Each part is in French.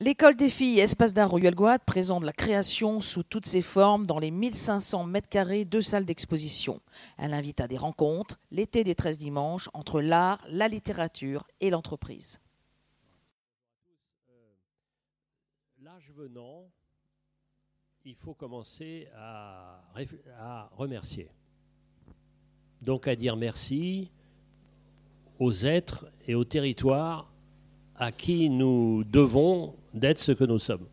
L'école des filles Espace d'art Royal Guad présente la création sous toutes ses formes dans les 1500 mètres carrés de salles d'exposition. Elle invite à des rencontres l'été des 13 dimanches entre l'art, la littérature et l'entreprise. L'âge venant, il faut commencer à, à remercier. Donc à dire merci aux êtres et aux territoires à qui nous devons d'être ce que nous sommes.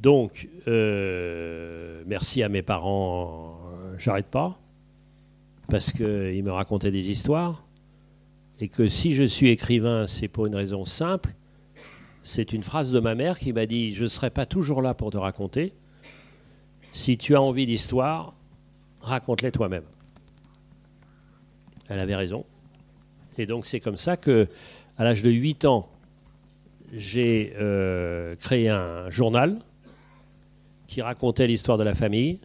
Donc, euh, merci à mes parents, j'arrête pas, parce qu'ils me racontaient des histoires, et que si je suis écrivain, c'est pour une raison simple, c'est une phrase de ma mère qui m'a dit, je ne serai pas toujours là pour te raconter, si tu as envie d'histoire, raconte-les toi-même. Elle avait raison. Et donc c'est comme ça que, à l'âge de 8 ans, j'ai euh, créé un journal qui racontait l'histoire de la famille.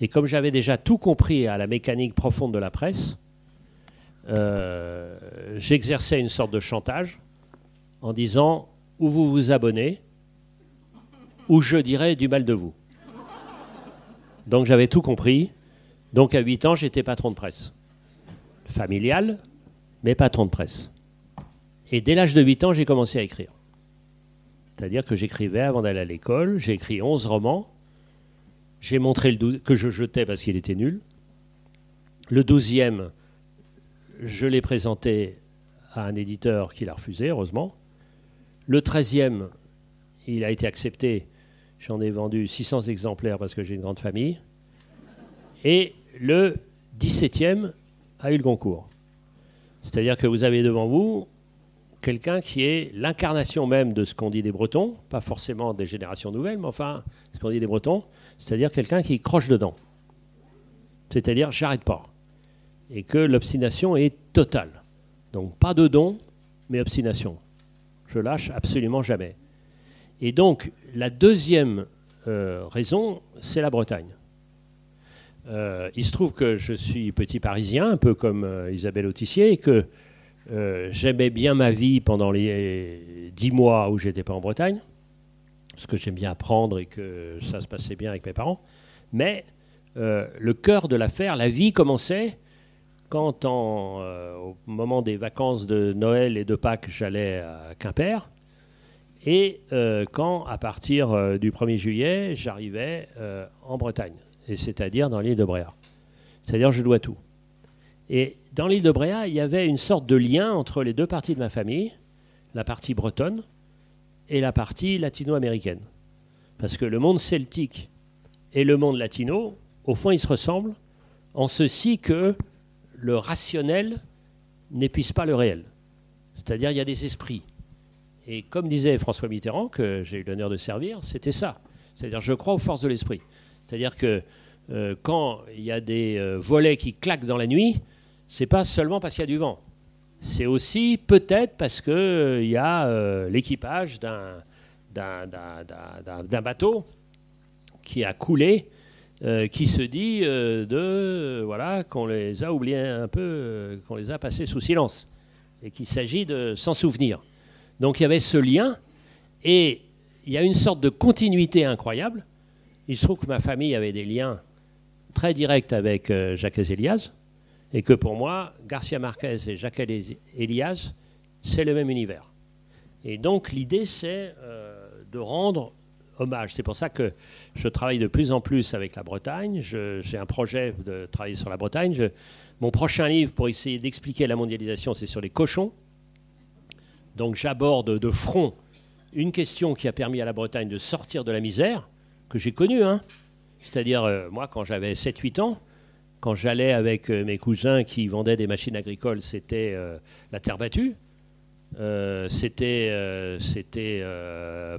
Et comme j'avais déjà tout compris à la mécanique profonde de la presse, euh, j'exerçais une sorte de chantage en disant ou vous vous abonnez, ou je dirai du mal de vous. Donc j'avais tout compris. Donc à 8 ans, j'étais patron de presse. Familial, mais patron de presse. Et dès l'âge de 8 ans, j'ai commencé à écrire. C'est-à-dire que j'écrivais avant d'aller à l'école. J'ai écrit 11 romans. J'ai montré le 12, que je jetais parce qu'il était nul. Le 12e, je l'ai présenté à un éditeur qui l'a refusé, heureusement. Le 13e, il a été accepté. J'en ai vendu 600 exemplaires parce que j'ai une grande famille. Et le 17e a eu le concours. C'est-à-dire que vous avez devant vous quelqu'un qui est l'incarnation même de ce qu'on dit des Bretons, pas forcément des générations nouvelles, mais enfin ce qu'on dit des Bretons, c'est-à-dire quelqu'un qui croche dedans. C'est-à-dire j'arrête pas. Et que l'obstination est totale. Donc pas de don, mais obstination. Je lâche absolument jamais. Et donc la deuxième euh, raison, c'est la Bretagne. Euh, il se trouve que je suis petit parisien, un peu comme euh, Isabelle Autissier, et que euh, j'aimais bien ma vie pendant les dix mois où j'étais pas en Bretagne, parce que j'aime bien apprendre et que ça se passait bien avec mes parents. Mais le cœur de l'affaire, la vie commençait quand, au moment des vacances de Noël et de Pâques, j'allais à Quimper. Et quand, à partir du 1er juillet, j'arrivais en Bretagne et c'est-à-dire dans l'île de Bréa. C'est-à-dire je dois tout. Et dans l'île de Bréa, il y avait une sorte de lien entre les deux parties de ma famille, la partie bretonne et la partie latino-américaine. Parce que le monde celtique et le monde latino, au fond, ils se ressemblent en ceci que le rationnel n'épuise pas le réel. C'est-à-dire il y a des esprits. Et comme disait François Mitterrand, que j'ai eu l'honneur de servir, c'était ça. C'est-à-dire je crois aux forces de l'esprit. C'est-à-dire que euh, quand il y a des euh, volets qui claquent dans la nuit, c'est pas seulement parce qu'il y a du vent. C'est aussi peut-être parce qu'il euh, y a l'équipage d'un, bateau qui a coulé, qui se dit de voilà qu'on les a oubliés un peu, qu'on les a passés sous silence, et qu'il s'agit de s'en souvenir. Donc il y avait ce lien, et il y a une sorte de continuité incroyable il se trouve que ma famille avait des liens très directs avec euh, Jacques Elias, et que pour moi, Garcia Marquez et Jacques Elias, c'est le même univers. Et donc l'idée, c'est euh, de rendre hommage. C'est pour ça que je travaille de plus en plus avec la Bretagne. J'ai un projet de travailler sur la Bretagne. mon prochain livre pour essayer d'expliquer la mondialisation, c'est sur les cochons. Donc j'aborde de front une question qui a permis à la Bretagne de sortir de la misère, que j'ai connu. Hein. C'est-à-dire, euh, moi, quand j'avais 7-8 ans, quand j'allais avec euh, mes cousins qui vendaient des machines agricoles, c'était euh, la terre battue. c'était c'était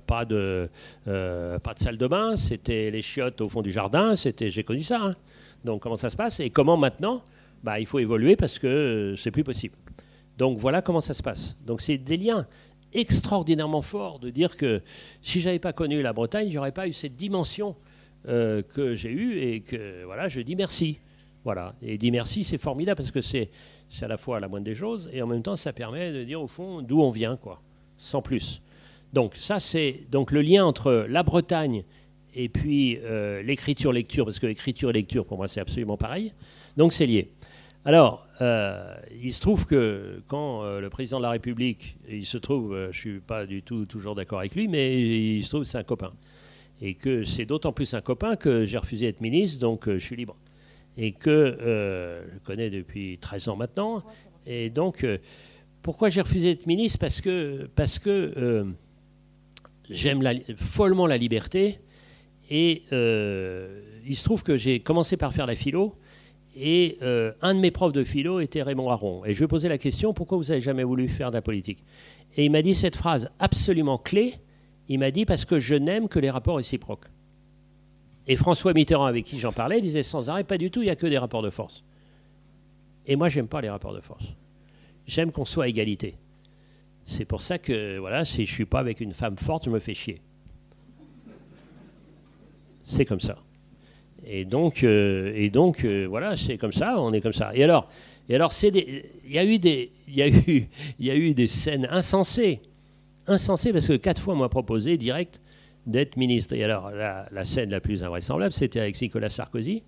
pas de pas de salle de bain, c'était les chiottes au fond du jardin, c'était j'ai connu ça. Hein. Donc comment ça se passe et comment maintenant bah, il faut évoluer parce que c'est plus possible. Donc voilà comment ça se passe. Donc c'est des liens extraordinairement fort de dire que si j'avais pas connu la Bretagne, j'aurais pas eu cette dimension euh, que j'ai eue et que voilà, je dis merci. Voilà. Et dire merci, c'est formidable parce que c'est à la fois la moindre des choses et en même temps, ça permet de dire au fond d'où on vient, quoi, sans plus. Donc ça, c'est donc le lien entre la Bretagne et puis l'écriture-lecture, parce que l'écriture lecture, pour moi, c'est absolument pareil. Donc c'est lié. Alors, euh, il se trouve que quand euh, le président de la République, il se trouve, euh, je ne suis pas du tout toujours d'accord avec lui, mais il se trouve c'est un copain. Et que c'est d'autant plus un copain que j'ai refusé d'être ministre, donc je suis libre. Et que je le connais depuis 13 ans maintenant. Et donc, pourquoi j'ai refusé d'être ministre? Parce que, parce que j'aime follement la liberté. Et il se trouve que j'ai commencé par faire la philo. Et euh, un de mes profs de philo était Raymond Aron. Et je lui ai posé la question pourquoi vous n'avez jamais voulu faire de la politique? Et il m'a dit cette phrase absolument clé il m'a dit parce que je n'aime que les rapports réciproques. Et François Mitterrand, avec qui j'en parlais, disait sans arrêt pas du tout, il n'y a que des rapports de force. Et moi, j'aime pas les rapports de force. J'aime qu'on soit à égalité. C'est pour ça que, voilà, si je suis pas avec une femme forte, je me fais chier. C'est comme ça. Et donc, euh, et donc euh, voilà, c'est comme ça, on est comme ça. Et alors, et alors il y a eu des, y a eu, il y a eu des scènes insensées, insensées parce que quatre fois on m'a proposé direct d'être ministre. Et alors la, scène la plus invraisemblable, c'était avec Nicolas Sarkozy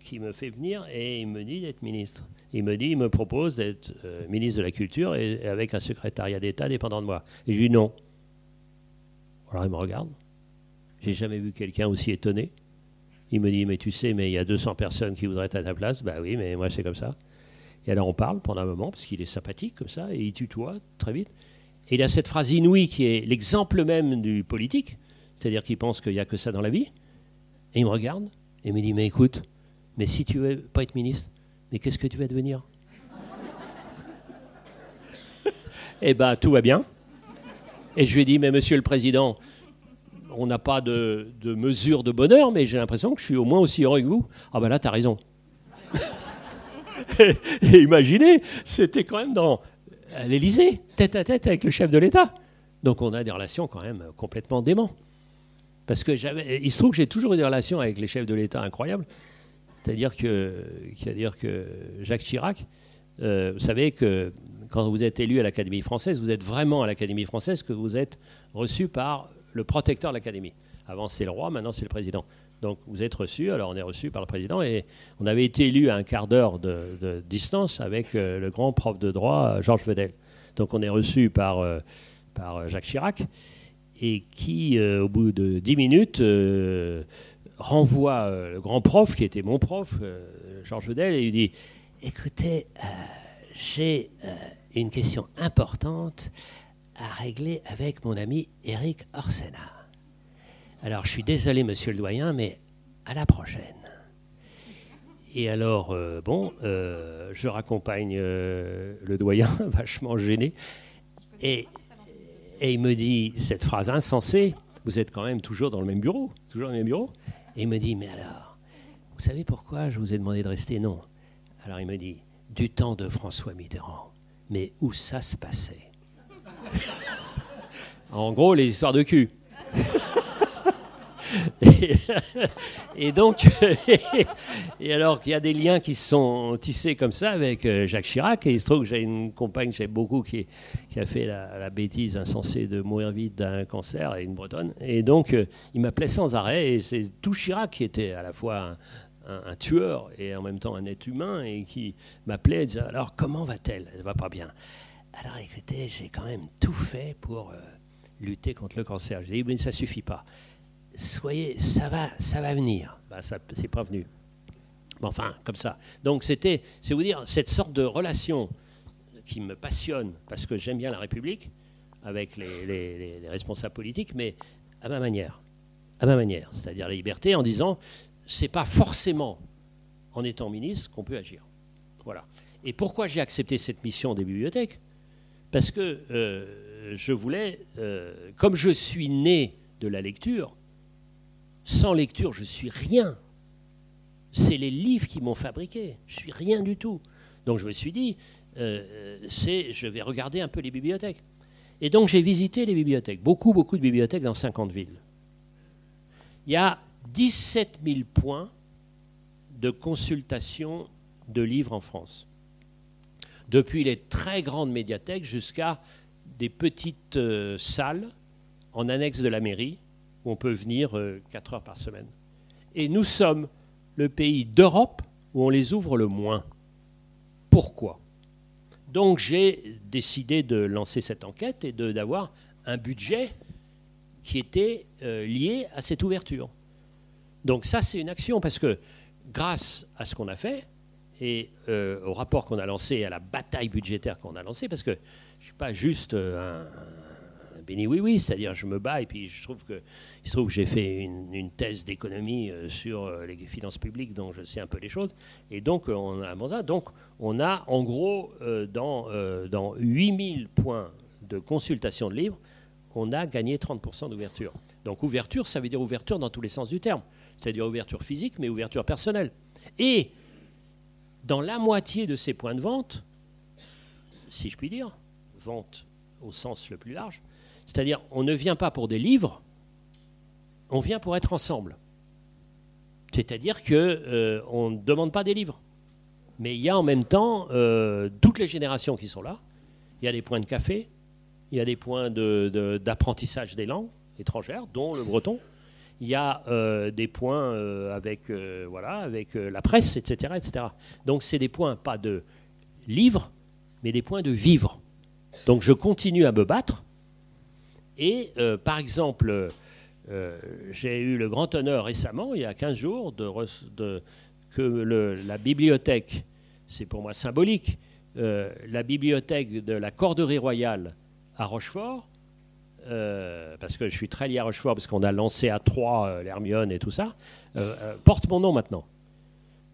qui me fait venir et il me dit d'être ministre. Il me dit, il me propose d'être euh, ministre de la Culture et, avec un secrétariat d'État dépendant de moi. Et je lui dis non. Alors il me regarde. J'ai jamais vu quelqu'un aussi étonné. Il me dit, mais tu sais, mais il y a 200 personnes qui voudraient être à ta place. Bah oui, mais moi, c'est comme ça. Et alors, on parle pendant un moment, parce qu'il est sympathique comme ça, et il tutoie très vite. Et il a cette phrase inouïe qui est l'exemple même du politique, c'est-à-dire qu'il pense qu'il n'y a que ça dans la vie. Et il me regarde et me dit, mais écoute, mais si tu veux pas être ministre, mais qu'est-ce que tu vas devenir? Eh bien, tout va bien. Et je lui ai dit, mais monsieur le président, on n'a pas de, mesure de bonheur, mais j'ai l'impression que je suis au moins aussi heureux que vous. Ah ben là, tu as raison. et, imaginez, c'était quand même dans l'Élysée, tête à tête avec le chef de l'État. Donc on a des relations quand même complètement dément. Parce que il se trouve que j'ai toujours eu des relations avec les chefs de l'État incroyables. C'est-à-dire que, dire que Jacques Chirac, euh, vous savez que quand vous êtes élu à l'Académie française, vous êtes vraiment à l'Académie française que vous êtes reçu par le protecteur de l'Académie. Avant, c'est le roi, maintenant, c'est le président. Donc, vous êtes reçu, alors on est reçu par le président, et on avait été élu à un quart d'heure de, distance avec euh, le grand prof de droit, Georges Vedel. Donc, on est reçu par, euh, par Jacques Chirac, et qui, euh, au bout de dix minutes, renvoie le grand prof, qui était mon prof, Georges Vedel, et il dit Écoutez, j'ai une question importante à régler avec mon ami Eric Orsena. Alors, je suis désolé, monsieur le doyen, mais à la prochaine. Et alors, euh, bon, euh, je raccompagne euh, le doyen, vachement gêné, et, et, il me dit cette phrase insensée Vous êtes quand même toujours dans le même bureau, toujours dans le même bureau? Et il me dit Mais alors, vous savez pourquoi je vous ai demandé de rester? Non. Alors il me dit Du temps de François Mitterrand. Mais où ça se passait? En gros, les histoires de cul. et, donc, et alors qu'il y a des liens qui se sont tissés comme ça avec euh, Jacques Chirac, et il se trouve que j'ai une compagne, j'ai beaucoup, qui, a fait la, bêtise insensée de mourir vite d'un cancer, et une bretonne, et donc euh, il m'appelait sans arrêt, et c'est tout Chirac qui était à la fois un, tueur et en même temps un être humain, et qui m'appelait et disait alors comment va-t-elle? Elle va pas bien. Alors écoutez, j'ai quand même tout fait pour euh, lutter contre le cancer. J'ai dit, mais ça suffit pas. Soyez, ça va, ça va venir. Ben, ça, c'est pas venu. Enfin, comme ça. Donc c'était, c'est vous dire, cette sorte de relation qui me passionne, parce que j'aime bien la République, avec les, les responsables politiques, mais à ma manière. À ma manière. C'est-à-dire la liberté en disant, c'est pas forcément en étant ministre qu'on peut agir. Voilà. Et pourquoi j'ai accepté cette mission des bibliothèques? Parce que euh, je voulais, euh, comme je suis né de la lecture, sans lecture, je suis rien. C'est les livres qui m'ont fabriqué. Je suis rien du tout. Donc je me suis dit, euh, c'est, je vais regarder un peu les bibliothèques. Et donc j'ai visité les bibliothèques, beaucoup, beaucoup de bibliothèques dans 50 villes. Il y a 17 000 points de consultation de livres en France depuis les très grandes médiathèques jusqu'à des petites euh, salles en annexe de la mairie, où on peut venir 4 heures par semaine. Et nous sommes le pays d'Europe où on les ouvre le moins. Pourquoi? Donc j'ai décidé de lancer cette enquête et d'avoir un budget qui était euh, lié à cette ouverture. Donc ça, c'est une action, parce que grâce à ce qu'on a fait, et euh, au rapport qu'on a lancé, à la bataille budgétaire qu'on a lancée, parce que je ne suis pas juste euh, un, oui oui, c'est-à-dire je me bats et puis je trouve que il se trouve que j'ai fait une, thèse d'économie euh, sur euh, les finances publiques, donc je sais un peu les choses. Et donc on a donc on a en gros dans dans 8000 points de consultation de livres, on a gagné 30% d'ouverture. Donc ouverture, ça veut dire ouverture dans tous les sens du terme, c'est-à-dire ouverture physique, mais ouverture personnelle. Et dans la moitié de ces points de vente, si je puis dire, vente au sens le plus large, c'est-à-dire, on ne vient pas pour des livres, on vient pour être ensemble. C'est-à-dire qu'on euh, ne demande pas des livres. Mais il y a en même temps euh, toutes les générations qui sont là. Il y a des points de café, il y a des points d'apprentissage des langues étrangères, dont le breton. Il y a euh, des points avec, voilà, avec la presse, etc., etc. Donc c'est des points pas de livres, mais des points de vivre. Donc je continue à me battre et euh, par exemple, euh, j'ai eu le grand honneur récemment, il y a 15 jours, de, que la bibliothèque, c'est pour moi symbolique, euh, la bibliothèque de la Corderie Royale à Rochefort, parce que je suis très lié à Rochefort, parce qu'on a lancé à Troyes l'Hermione et tout ça, porte mon nom maintenant.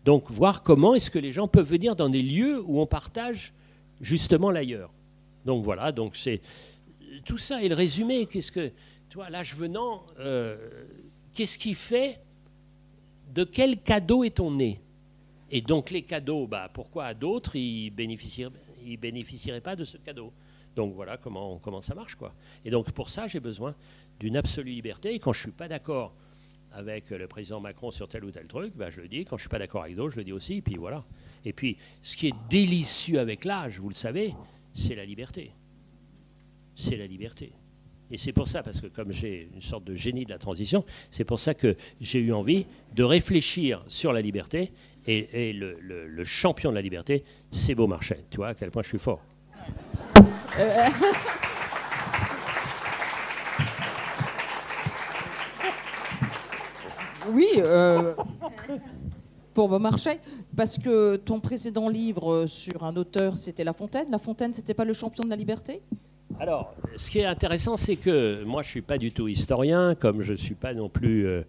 Donc voir comment est-ce que les gens peuvent venir dans des lieux où on partage justement l'ailleurs. Donc voilà, donc c'est tout ça est le résumé. Qu'est-ce que, tu vois, l'âge venant, euh, qu'est-ce qui fait De quel cadeau est-on né? Et donc les cadeaux, bah, pourquoi à d'autres ils bénéficieraient, ils bénéficieraient pas de ce cadeau? Donc voilà comment, comment ça marche, quoi. Et donc pour ça, j'ai besoin d'une absolue liberté. Et quand je suis pas d'accord avec le président Macron sur tel ou tel truc, bah, je le dis. Quand je suis pas d'accord avec d'autres, je le dis aussi. Et puis voilà. Et puis, ce qui est délicieux avec l'âge, vous le savez, c'est la liberté c'est la liberté. Et c'est pour ça, parce que comme j'ai une sorte de génie de la transition, c'est pour ça que j'ai eu envie de réfléchir sur la liberté. Et, le, champion de la liberté, c'est Beaumarchais. Tu vois à quel point je suis fort. oui, euh, pour Beaumarchais, parce que ton précédent livre sur un auteur, c'était La Fontaine. La Fontaine, c'était pas le champion de la liberté? Alors, ce qui est intéressant, c'est que moi, je ne suis pas du tout historien, comme je ne suis pas non plus euh,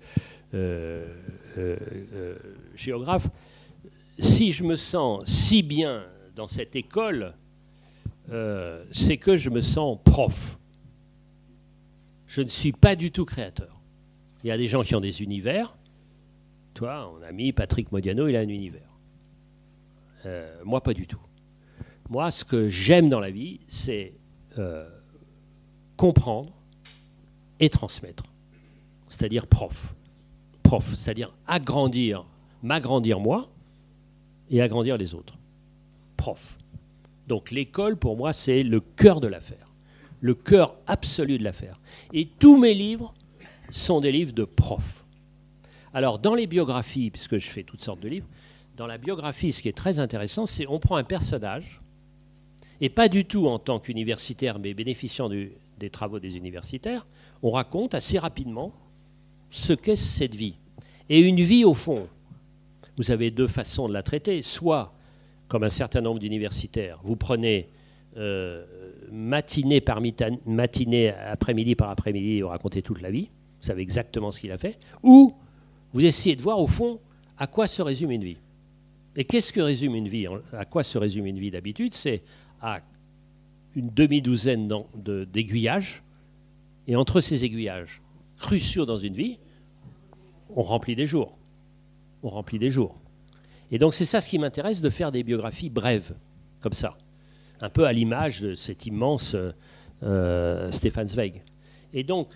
euh, euh, géographe. Si je me sens si bien dans cette école, c'est que je me sens prof. Je ne suis pas du tout créateur. Il y a des gens qui ont des univers. Toi, mon ami Patrick Modiano, il a un univers. moi, pas du tout. Moi, ce que j'aime dans la vie, c'est euh, comprendre et transmettre. C'est-à-dire prof. Prof, c'est-à-dire agrandir, m'agrandir moi et agrandir les autres. Prof. Donc l'école, pour moi, c'est le cœur de l'affaire. Le cœur absolu de l'affaire. Et tous mes livres sont des livres de prof. Alors, dans les biographies, puisque je fais toutes sortes de livres, dans la biographie, ce qui est très intéressant, c'est on prend un personnage et pas du tout en tant qu'universitaire, mais bénéficiant des travaux des universitaires, on raconte assez rapidement ce qu'est cette vie. Et une vie, au fond, vous avez deux façons de la traiter. Soit, comme un certain nombre d'universitaires, vous prenez euh, matinée par matinée, après-midi par après-midi, vous racontez toute la vie, vous savez exactement ce qu'il a fait, ou vous essayez de voir, au fond, à quoi se résume une vie. Et qu'est-ce que résume une vie À quoi se résume une vie d'habitude? C'est à une demi-douzaine d'aiguillages. Et entre ces aiguillages cruciaux dans une vie, on remplit des jours. On remplit des jours. Et donc c'est ça ce qui m'intéresse, de faire des biographies brèves, comme ça. Un peu à l'image de cet immense euh, Stéphane Zweig. Et donc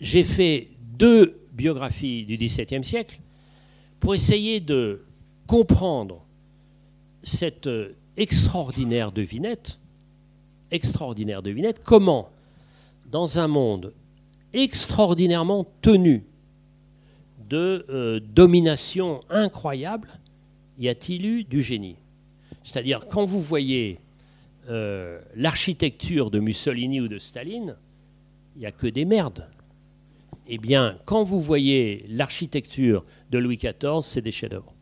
j'ai fait deux biographies du XVIIe siècle pour essayer de comprendre cette extraordinaire devinette, extraordinaire devinette, comment, dans un monde extraordinairement tenu de euh, domination incroyable, y a-t-il eu du génie? C'est-à-dire, quand vous voyez euh, l'architecture de Mussolini ou de Staline, il n'y a que des merdes. Eh bien, quand vous voyez l'architecture de Louis XIV, c'est des chefs-d'œuvre.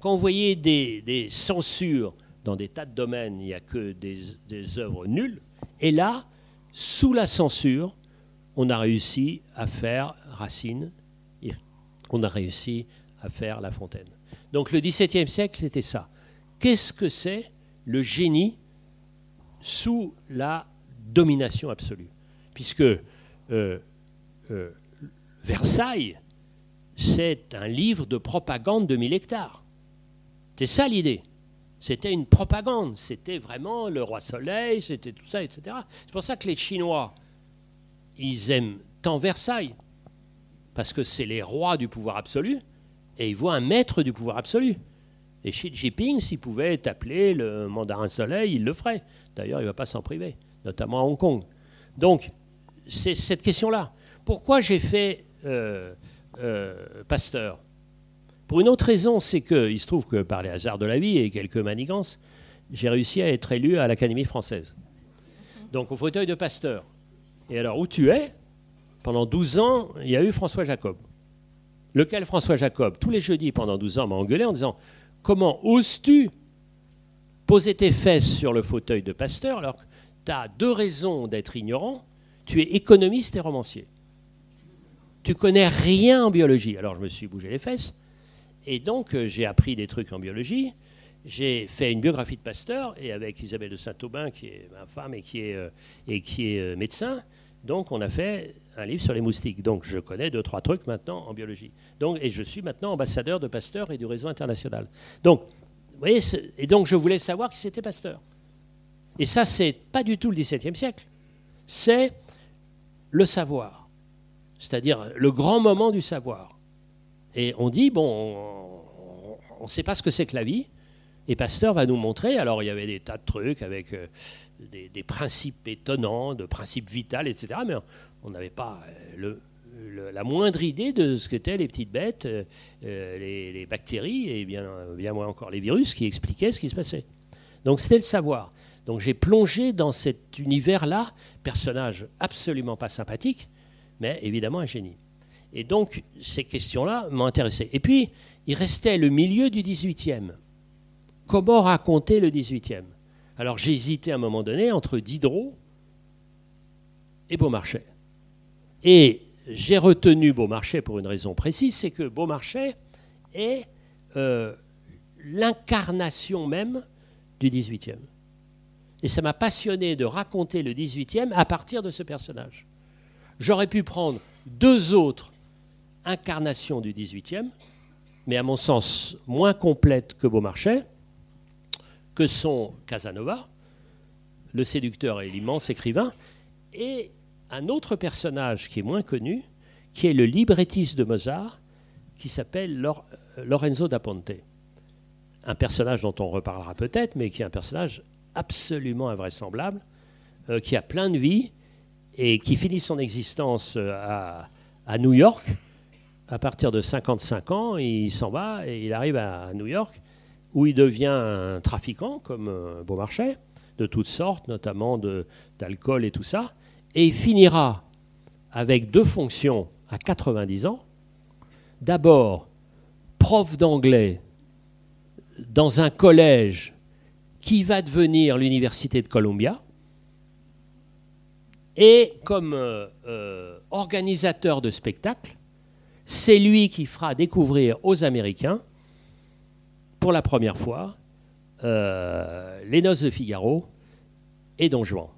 Quand vous voyez des, censures dans des tas de domaines, il n'y a que des, œuvres nulles. Et là, sous la censure, on a réussi à faire Racine, on a réussi à faire La Fontaine. Donc le XVIIe siècle, c'était ça. Qu'est-ce que c'est le génie sous la domination absolue? Puisque euh, euh, Versailles, c'est un livre de propagande de 1000 hectares. C'est ça l'idée. C'était une propagande. C'était vraiment le roi soleil, c'était tout ça, etc. C'est pour ça que les Chinois, ils aiment tant Versailles, parce que c'est les rois du pouvoir absolu, et ils voient un maître du pouvoir absolu. Et Xi Jinping, s'il pouvait appeler le mandarin soleil, il le ferait. D'ailleurs, il ne va pas s'en priver, notamment à Hong Kong. Donc, c'est cette question-là. Pourquoi j'ai fait euh, euh, Pasteur? Pour une autre raison, c'est qu'il se trouve que par les hasards de la vie et quelques manigances, j'ai réussi à être élu à l'Académie française. Donc au fauteuil de Pasteur. Et alors, où tu es? Pendant 12 ans, il y a eu François Jacob. Lequel François Jacob, tous les jeudis pendant 12 ans, m'a engueulé en disant Comment oses-tu poser tes fesses sur le fauteuil de Pasteur alors que tu as deux raisons d'être ignorant? Tu es économiste et romancier. Tu connais rien en biologie. Alors je me suis bougé les fesses. Et donc euh, j'ai appris des trucs en biologie j'ai fait une biographie de Pasteur, et avec Isabelle de Saint-Aubin, qui est ma femme et qui est, euh, et qui est euh, médecin, donc on a fait un livre sur les moustiques. Donc je connais deux, trois trucs maintenant en biologie. Donc, et je suis maintenant ambassadeur de Pasteur et du réseau international. Donc, vous voyez, et donc je voulais savoir qui c'était Pasteur. Et ça, c'est pas du tout le XVIIe siècle. C'est le savoir. C'est-à-dire le grand moment du savoir. Et on dit, bon, on ne sait pas ce que c'est que la vie, et Pasteur va nous montrer, alors il y avait des tas de trucs avec euh, des, principes étonnants, de principes vitaux, etc. Mais on n'avait pas euh, la moindre idée de ce qu'étaient les petites bêtes, euh, les, bactéries et bien, bien moins encore les virus qui expliquaient ce qui se passait. Donc c'était le savoir. Donc j'ai plongé dans cet univers-là, personnage absolument pas sympathique, mais évidemment un génie. Et donc ces questions-là m'ont intéressé. Et puis il restait le milieu du 18e. Comment raconter le 18e Alors j'ai hésité à un moment donné entre Diderot et Beaumarchais. Et j'ai retenu Beaumarchais pour une raison précise, c'est que Beaumarchais est euh, l'incarnation même du 18e. Et ça m'a passionné de raconter le 18e à partir de ce personnage. J'aurais pu prendre deux autres incarnations du 18e, mais à mon sens moins complètes que Beaumarchais, que sont Casanova, le séducteur et l'immense écrivain, et un autre personnage qui est moins connu, qui est le librettiste de Mozart, qui s'appelle Lorenzo da Ponte. Un personnage dont on reparlera peut-être, mais qui est un personnage absolument invraisemblable, euh, qui a plein de vie et qui finit son existence euh, à, New York. À partir de 55 ans, il s'en va et il arrive à New York où il devient un trafiquant, comme euh, Beaumarchais, de toutes sortes, notamment d'alcool et tout ça, et il finira avec deux fonctions à 90 ans. D'abord, prof d'anglais dans un collège qui va devenir l'Université de Columbia, et comme euh, euh, organisateur de spectacles, c'est lui qui fera découvrir aux Américains pour la première fois euh, Les Noces de Figaro et Don Juan.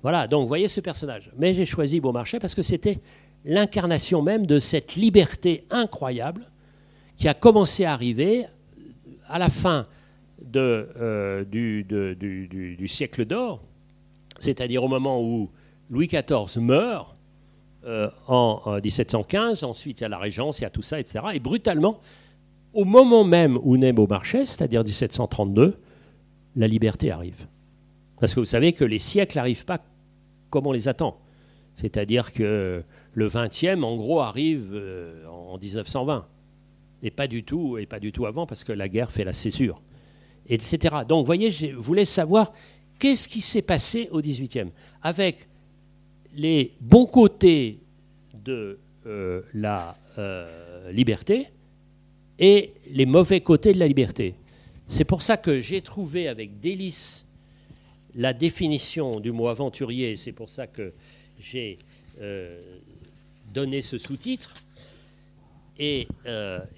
Voilà, donc voyez ce personnage. Mais j'ai choisi Beaumarchais parce que c'était l'incarnation même de cette liberté incroyable qui a commencé à arriver à la fin euh, du, siècle d'or, c'est-à-dire au moment où Louis XIV meurt euh, en, en 1715, ensuite il y a la Régence, il y a tout ça, etc. Et brutalement, au moment même où naît Beaumarchais, c'est-à-dire 1732, la liberté arrive. Parce que vous savez que les siècles n'arrivent pas comme on les attend. C'est-à-dire que le 20e, en gros, arrive euh, en 1920. Et pas du tout, et pas du tout avant, parce que la guerre fait la césure, etc. Donc, voyez, je voulais savoir qu'est-ce qui s'est passé au 18e, avec les bons côtés de euh, la euh, liberté et les mauvais côtés de la liberté. C'est pour ça que j'ai trouvé avec délice la définition du mot aventurier, c'est pour ça que j'ai euh, donné ce sous-titre. Et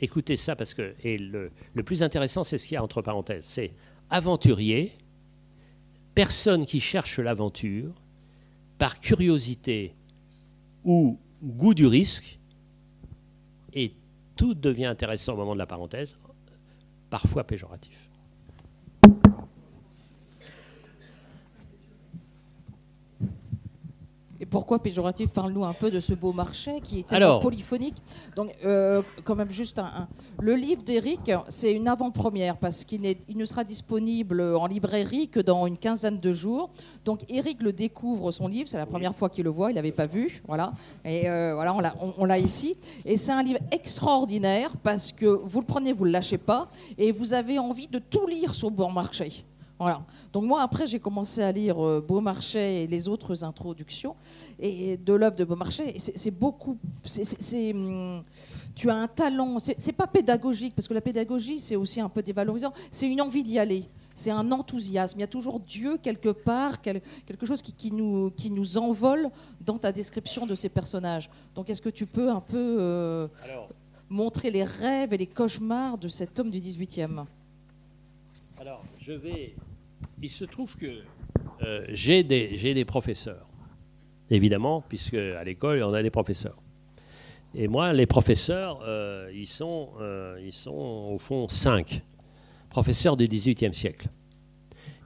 écoutez ça, parce que et le, le plus intéressant, c'est ce qu'il y a entre parenthèses. C'est aventurier, personne qui cherche l'aventure, par curiosité ou goût du risque, et tout devient intéressant au moment de la parenthèse, parfois péjoratif. Pourquoi péjoratif Parle-nous un peu de ce beau marché qui est tellement polyphonique. Donc, euh, quand même, juste un. Le livre d'Éric, c'est une avant-première parce qu'il ne sera disponible en librairie que dans une quinzaine de jours. Donc, Éric le découvre son livre. C'est la première fois qu'il le voit. Il n'avait pas vu. Voilà. Et euh, voilà, on l'a ici. Et c'est un livre extraordinaire parce que vous le prenez, vous ne le lâchez pas. Et vous avez envie de tout lire sur bon marché. Voilà. Donc moi, après, j'ai commencé à lire euh, Beaumarchais et les autres introductions et de l'œuvre de Beaumarchais. C'est beaucoup... hum, tu as un talent. C'est pas pédagogique, parce que la pédagogie, c'est aussi un peu dévalorisant. C'est une envie d'y aller. C'est un enthousiasme. Il y a toujours Dieu quelque part, quelque chose qui, nous, qui nous envole dans ta description de ces personnages. Donc est-ce que tu peux un peu euh, montrer les rêves et les cauchemars de cet homme du 18e Alors, je vais il se trouve que euh, j'ai des, professeurs, évidemment, puisque à l'école, on a des professeurs. Et moi, les professeurs, euh, ils, sont, euh, ils sont au fond cinq professeurs du XVIIIe siècle.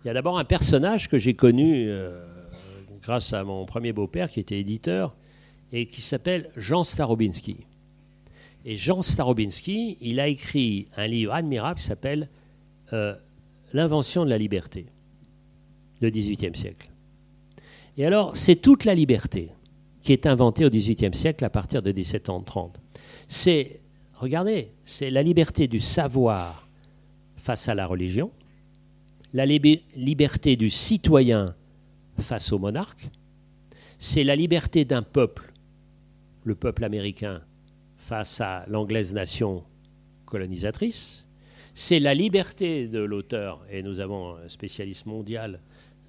Il y a d'abord un personnage que j'ai connu grâce à mon premier beau-père qui était éditeur et qui s'appelle Jean Starobinski. Et Jean Starobinski, il a écrit un livre admirable qui s'appelle L'invention de la liberté le XVIIIe siècle. Et alors, c'est toute la liberté qui est inventée au XVIIIe siècle à partir de 1730. C'est, regardez, c'est la liberté du savoir face à la religion, la liberté du citoyen face au monarque, c'est la liberté d'un peuple, le peuple américain, face à l'anglaise nation colonisatrice, c'est la liberté de l'auteur, et nous avons un spécialiste mondial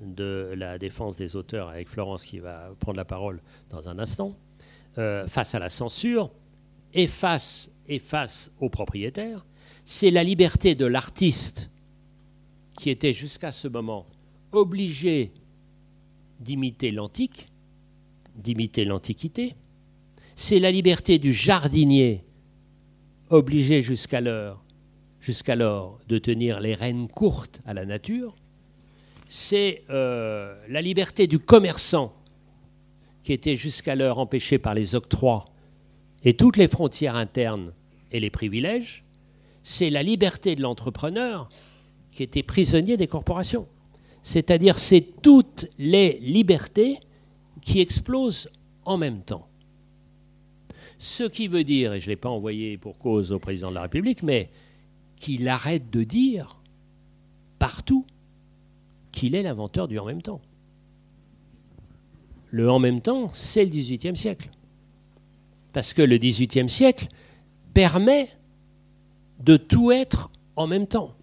de la défense des auteurs avec Florence qui va prendre la parole dans un instant, euh, face à la censure et face, et face aux propriétaires, c'est la liberté de l'artiste qui était jusqu'à ce moment obligé d'imiter l'antique, d'imiter l'antiquité, c'est la liberté du jardinier obligé jusqu'alors jusqu'alors de tenir les rênes courtes à la nature, c'est euh, la liberté du commerçant qui était jusqu'alors empêchée par les octrois et toutes les frontières internes et les privilèges, c'est la liberté de l'entrepreneur qui était prisonnier des corporations. C'est-à-dire c'est toutes les libertés qui explosent en même temps. Ce qui veut dire, et je ne l'ai pas envoyé pour cause au président de la République, mais qu'il arrête de dire partout qu'il est l'inventeur du en même temps. Le en même temps, c'est le XVIIIe siècle. Parce que le XVIIIe siècle permet de tout être en même temps.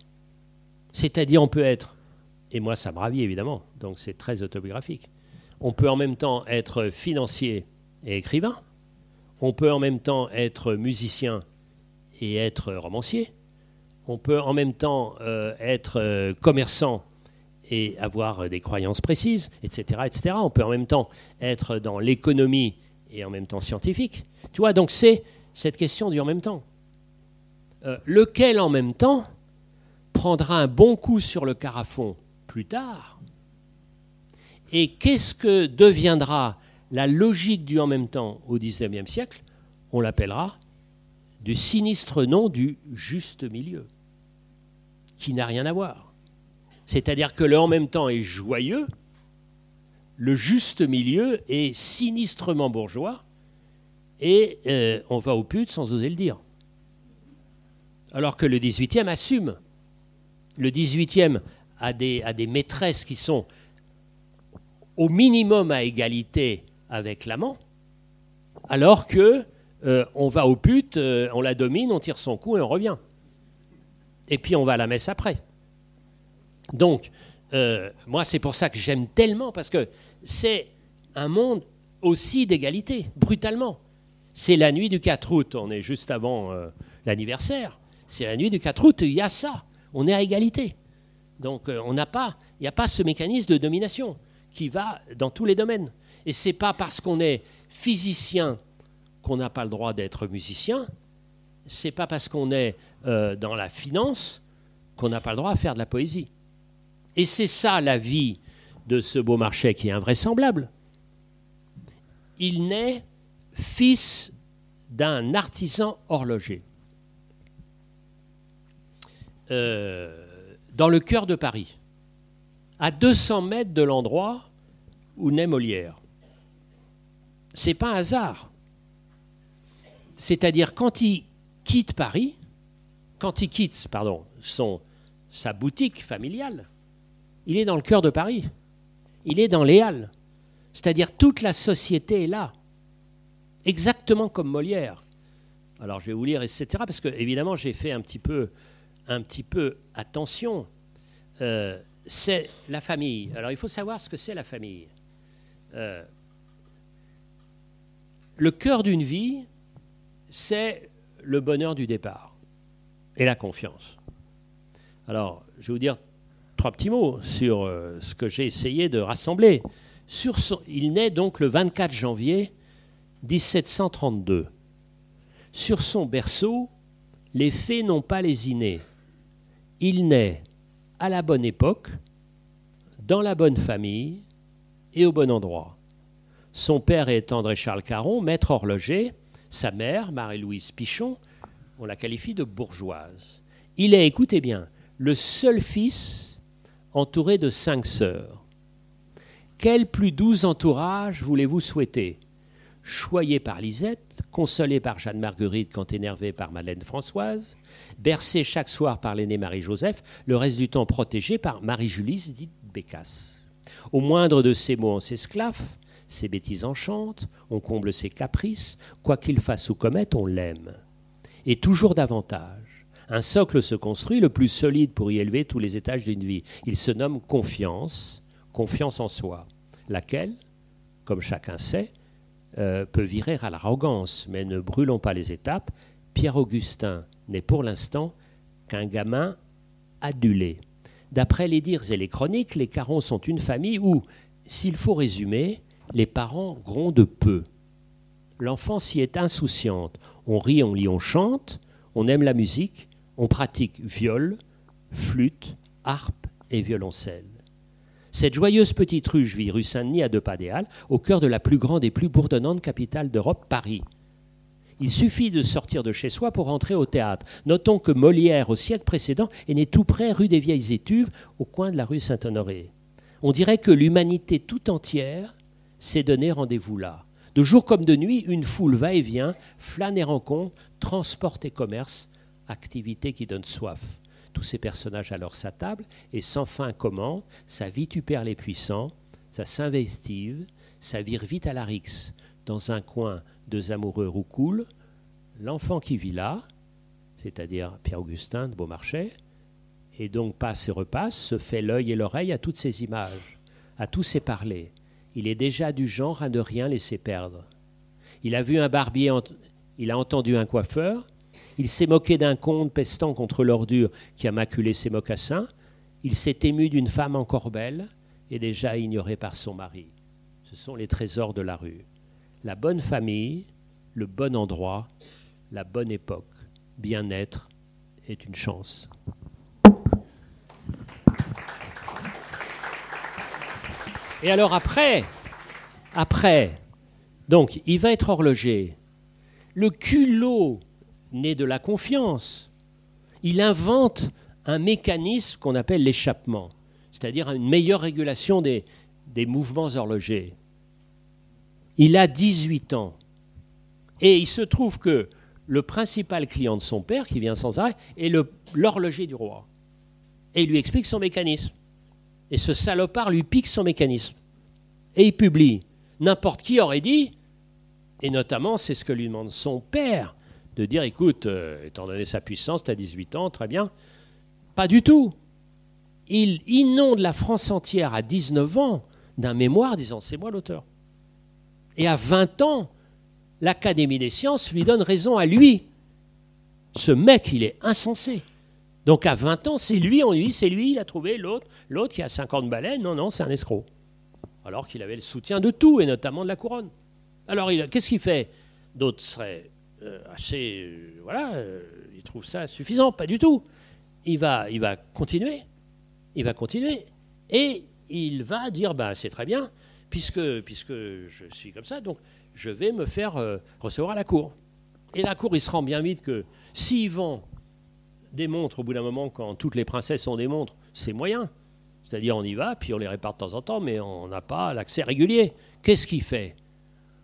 C'est-à-dire, on peut être, et moi ça me ravit évidemment, donc c'est très autobiographique, on peut en même temps être financier et écrivain, on peut en même temps être musicien et être romancier, on peut en même temps euh, être euh, commerçant et avoir des croyances précises, etc., etc. On peut en même temps être dans l'économie et en même temps scientifique. Tu vois, donc c'est cette question du en même temps. Euh, lequel en même temps prendra un bon coup sur le carafon plus tard Et qu'est-ce que deviendra la logique du en même temps au XIXe siècle? On l'appellera du sinistre nom du juste milieu, qui n'a rien à voir. C'est-à-dire que le en même temps est joyeux, le juste milieu est sinistrement bourgeois et euh, on va au putes sans oser le dire. Alors que le 18e assume. Le 18e a des, a des maîtresses qui sont au minimum à égalité avec l'amant, alors que euh, on va au putes, euh, on la domine, on tire son coup et on revient. Et puis on va à la messe après. Donc, moi, c'est pour ça que j'aime tellement, parce que c'est un monde aussi d'égalité, brutalement. C'est la nuit du 4 août, on est juste avant euh, l'anniversaire. C'est la nuit du 4 août, il y a ça, on est à égalité. Donc euh, on n'a pas, il n'y a pas ce mécanisme de domination qui va dans tous les domaines. Et c'est pas parce qu'on est physicien qu'on n'a pas le droit d'être musicien. C'est pas parce qu'on est euh, dans la finance qu'on n'a pas le droit à faire de la poésie. Et c'est ça la vie de ce beau marché qui est invraisemblable. Il naît fils d'un artisan horloger. Euh, dans le cœur de Paris, à 200 mètres de l'endroit où naît Molière. C'est pas un hasard. C'est-à-dire quand il quitte Paris, quand il quitte sa boutique familiale, il est dans le cœur de Paris il est dans les Halles. C'est-à-dire toute la société est là, exactement comme Molière. Alors je vais vous lire, etc. Parce que évidemment j'ai fait un petit peu, attention. Euh, c'est la famille. Alors il faut savoir ce que c'est la famille. Euh, le cœur d'une vie, c'est le bonheur du départ et la confiance. Alors je vais vous dire trois petits mots sur euh, ce que j'ai essayé de rassembler. Il naît donc le 24 janvier 1732. Sur son berceau, les fées n'ont pas lésiné. Il naît à la bonne époque, dans la bonne famille et au bon endroit. Son père est André Charles Caron, maître horloger. Sa mère, Marie-Louise Pichon, on la qualifie de bourgeoise. Il est, écoutez bien, le seul fils entouré de cinq sœurs. Quel plus doux entourage voulez-vous souhaiter? Choyé par Lisette, consolé par Jeanne Marguerite quand énervé par Madeleine Françoise, bercé chaque soir par l'aîné Marie-Joseph, le reste du temps protégé par Marie-Julie dite Bécasse. Au moindre de ses mots, on s'esclave, ses bêtises enchantent, on comble ses caprices, quoi qu'il fasse ou commette, on l'aime. Et toujours davantage. Un socle se construit, le plus solide pour y élever tous les étages d'une vie. Il se nomme confiance, confiance en soi, laquelle, comme chacun sait, euh, peut virer à l'arrogance. Mais ne brûlons pas les étapes. Pierre-Augustin n'est pour l'instant qu'un gamin adulé. D'après les dires et les chroniques, les Carons sont une famille où, s'il faut résumer, les parents grondent peu. L'enfant s'y est insouciante. On rit, on lit, on chante, on aime la musique, on pratique viol, flûte, harpe et violoncelle. Cette joyeuse petite ruche vit rue Saint-Denis à deux pas des Halles, au cœur de la plus grande et plus bourdonnante capitale d'Europe, Paris. Il suffit de sortir de chez soi pour entrer au théâtre. Notons que Molière, au siècle précédent, est né tout près, rue des Vieilles Étuves, au coin de la rue Saint-Honoré. On dirait que l'humanité tout entière s'est donné rendez-vous là. De jour comme de nuit, une foule va et vient, flâne et rencontre, transporte et commerce, activité qui donne soif. Tous ces personnages alors sa table et sans fin comment ça vitupère les puissants, ça s'investive, ça vire vite à la rixe. Dans un coin, deux amoureux roucoulent, l'enfant qui vit là, c'est-à-dire Pierre-Augustin de Beaumarchais, et donc passe et repasse, se fait l'œil et l'oreille à toutes ces images, à tous ces parlers. Il est déjà du genre à ne rien laisser perdre. Il a vu un barbier, il a entendu un coiffeur, il s'est moqué d'un conte pestant contre l'ordure qui a maculé ses mocassins. Il s'est ému d'une femme encore belle et déjà ignorée par son mari. Ce sont les trésors de la rue. La bonne famille, le bon endroit, la bonne époque. Bien-être est une chance. Et alors après, après, donc il va être horloger. Le culot né de la confiance. Il invente un mécanisme qu'on appelle l'échappement, c'est-à-dire une meilleure régulation des, des mouvements horlogers. Il a 18 ans. Et il se trouve que le principal client de son père, qui vient sans arrêt, est l'horloger du roi. Et il lui explique son mécanisme. Et ce salopard lui pique son mécanisme. Et il publie. N'importe qui aurait dit, et notamment c'est ce que lui demande son père, de dire écoute, euh, étant donné sa puissance, tu as 18 ans, très bien. Pas du tout. Il inonde la France entière à 19 ans d'un mémoire disant c'est moi l'auteur. Et à 20 ans, l'Académie des sciences lui donne raison à lui. Ce mec, il est insensé. Donc à 20 ans, c'est lui, on lui c'est lui, il a trouvé l'autre, l'autre qui a 50 balais, non, non, c'est un escroc. Alors qu'il avait le soutien de tout, et notamment de la couronne. Alors qu'est-ce qu'il fait? D'autres seraient assez... Euh, voilà, euh, ils trouvent ça suffisant, pas du tout. Il va, il va continuer, il va continuer, et il va dire, ben, c'est très bien, puisque, puisque je suis comme ça, donc je vais me faire recevoir à la cour. Et la cour, il se rend bien vite que s'il vend des montres, au bout d'un moment, quand toutes les princesses ont des montres, c'est moyen. C'est-à-dire, on y va, puis on les répare de temps en temps, mais on n'a pas l'accès régulier. Qu'est-ce qu'il fait?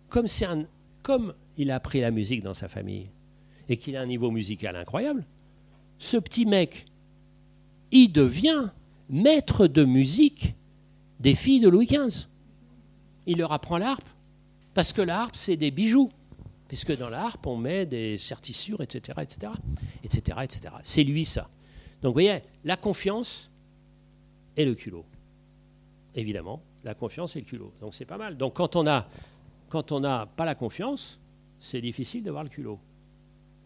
Comme, un, comme il a appris la musique dans sa famille et qu'il a un niveau musical incroyable, ce petit mec, il devient maître de musique des filles de Louis XV. Il leur apprend l'harpe, parce que l'harpe, c'est des bijoux puisque dans la harpe, on met des certissures, etc., etc., etc., etc. C'est lui ça. Donc, vous voyez, la confiance et le culot. Évidemment, la confiance et le culot. Donc, c'est pas mal. Donc, quand on n'a pas la confiance, c'est difficile d'avoir le culot.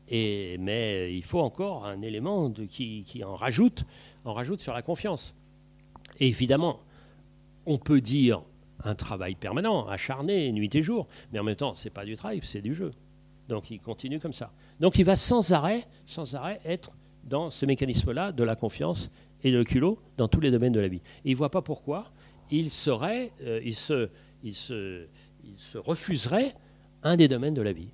Et, mais il faut encore un élément qui, qui en, rajoute, en rajoute sur la confiance. Et évidemment, on peut dire un travail permanent, acharné, nuit et jour. Mais en même temps, ce n'est pas du travail, c'est du jeu. Donc il continue comme ça. Donc il va sans arrêt, sans arrêt être dans ce mécanisme-là de la confiance et de culot dans tous les domaines de la vie. Et il ne voit pas pourquoi il serait, euh, il, se, il, se, il se refuserait un des domaines de la vie.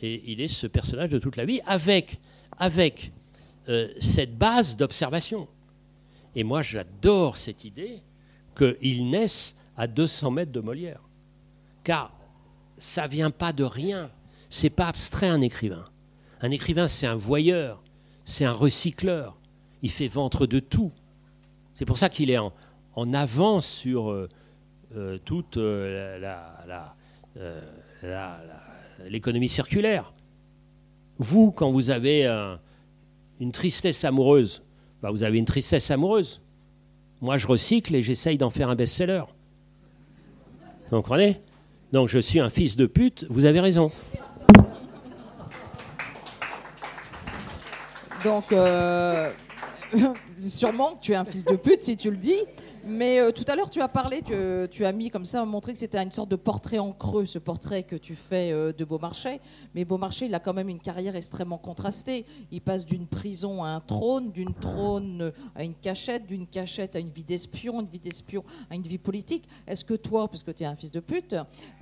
Et il est ce personnage de toute la vie avec, euh, cette base d'observation. Et moi, j'adore cette idée qu'il naisse à 200 mètres de Molière. Car ça vient pas de rien. C'est pas abstrait un écrivain. Un écrivain, c'est un voyeur, c'est un recycleur. Il fait ventre de tout. C'est pour ça qu'il est en, avance sur euh, euh, toute euh, l'économie circulaire. Vous, quand vous avez une tristesse amoureuse, bah, vous avez une tristesse amoureuse. Moi, je recycle et j'essaye d'en faire un best-seller. Vous comprenez? Donc je suis un fils de pute, vous avez raison. Donc, euh, sûrement que tu es un fils de pute si tu le dis. Mais euh, tout à l'heure, tu as parlé, tu, as mis comme ça, montré que c'était une sorte de portrait en creux, ce portrait que tu fais euh, de Beaumarchais. Mais Beaumarchais, il a quand même une carrière extrêmement contrastée. Il passe d'une prison à un trône, d'une trône à une cachette, d'une cachette à une vie d'espion, une vie d'espion à une vie politique. Est-ce que toi, parce que tu es un fils de pute,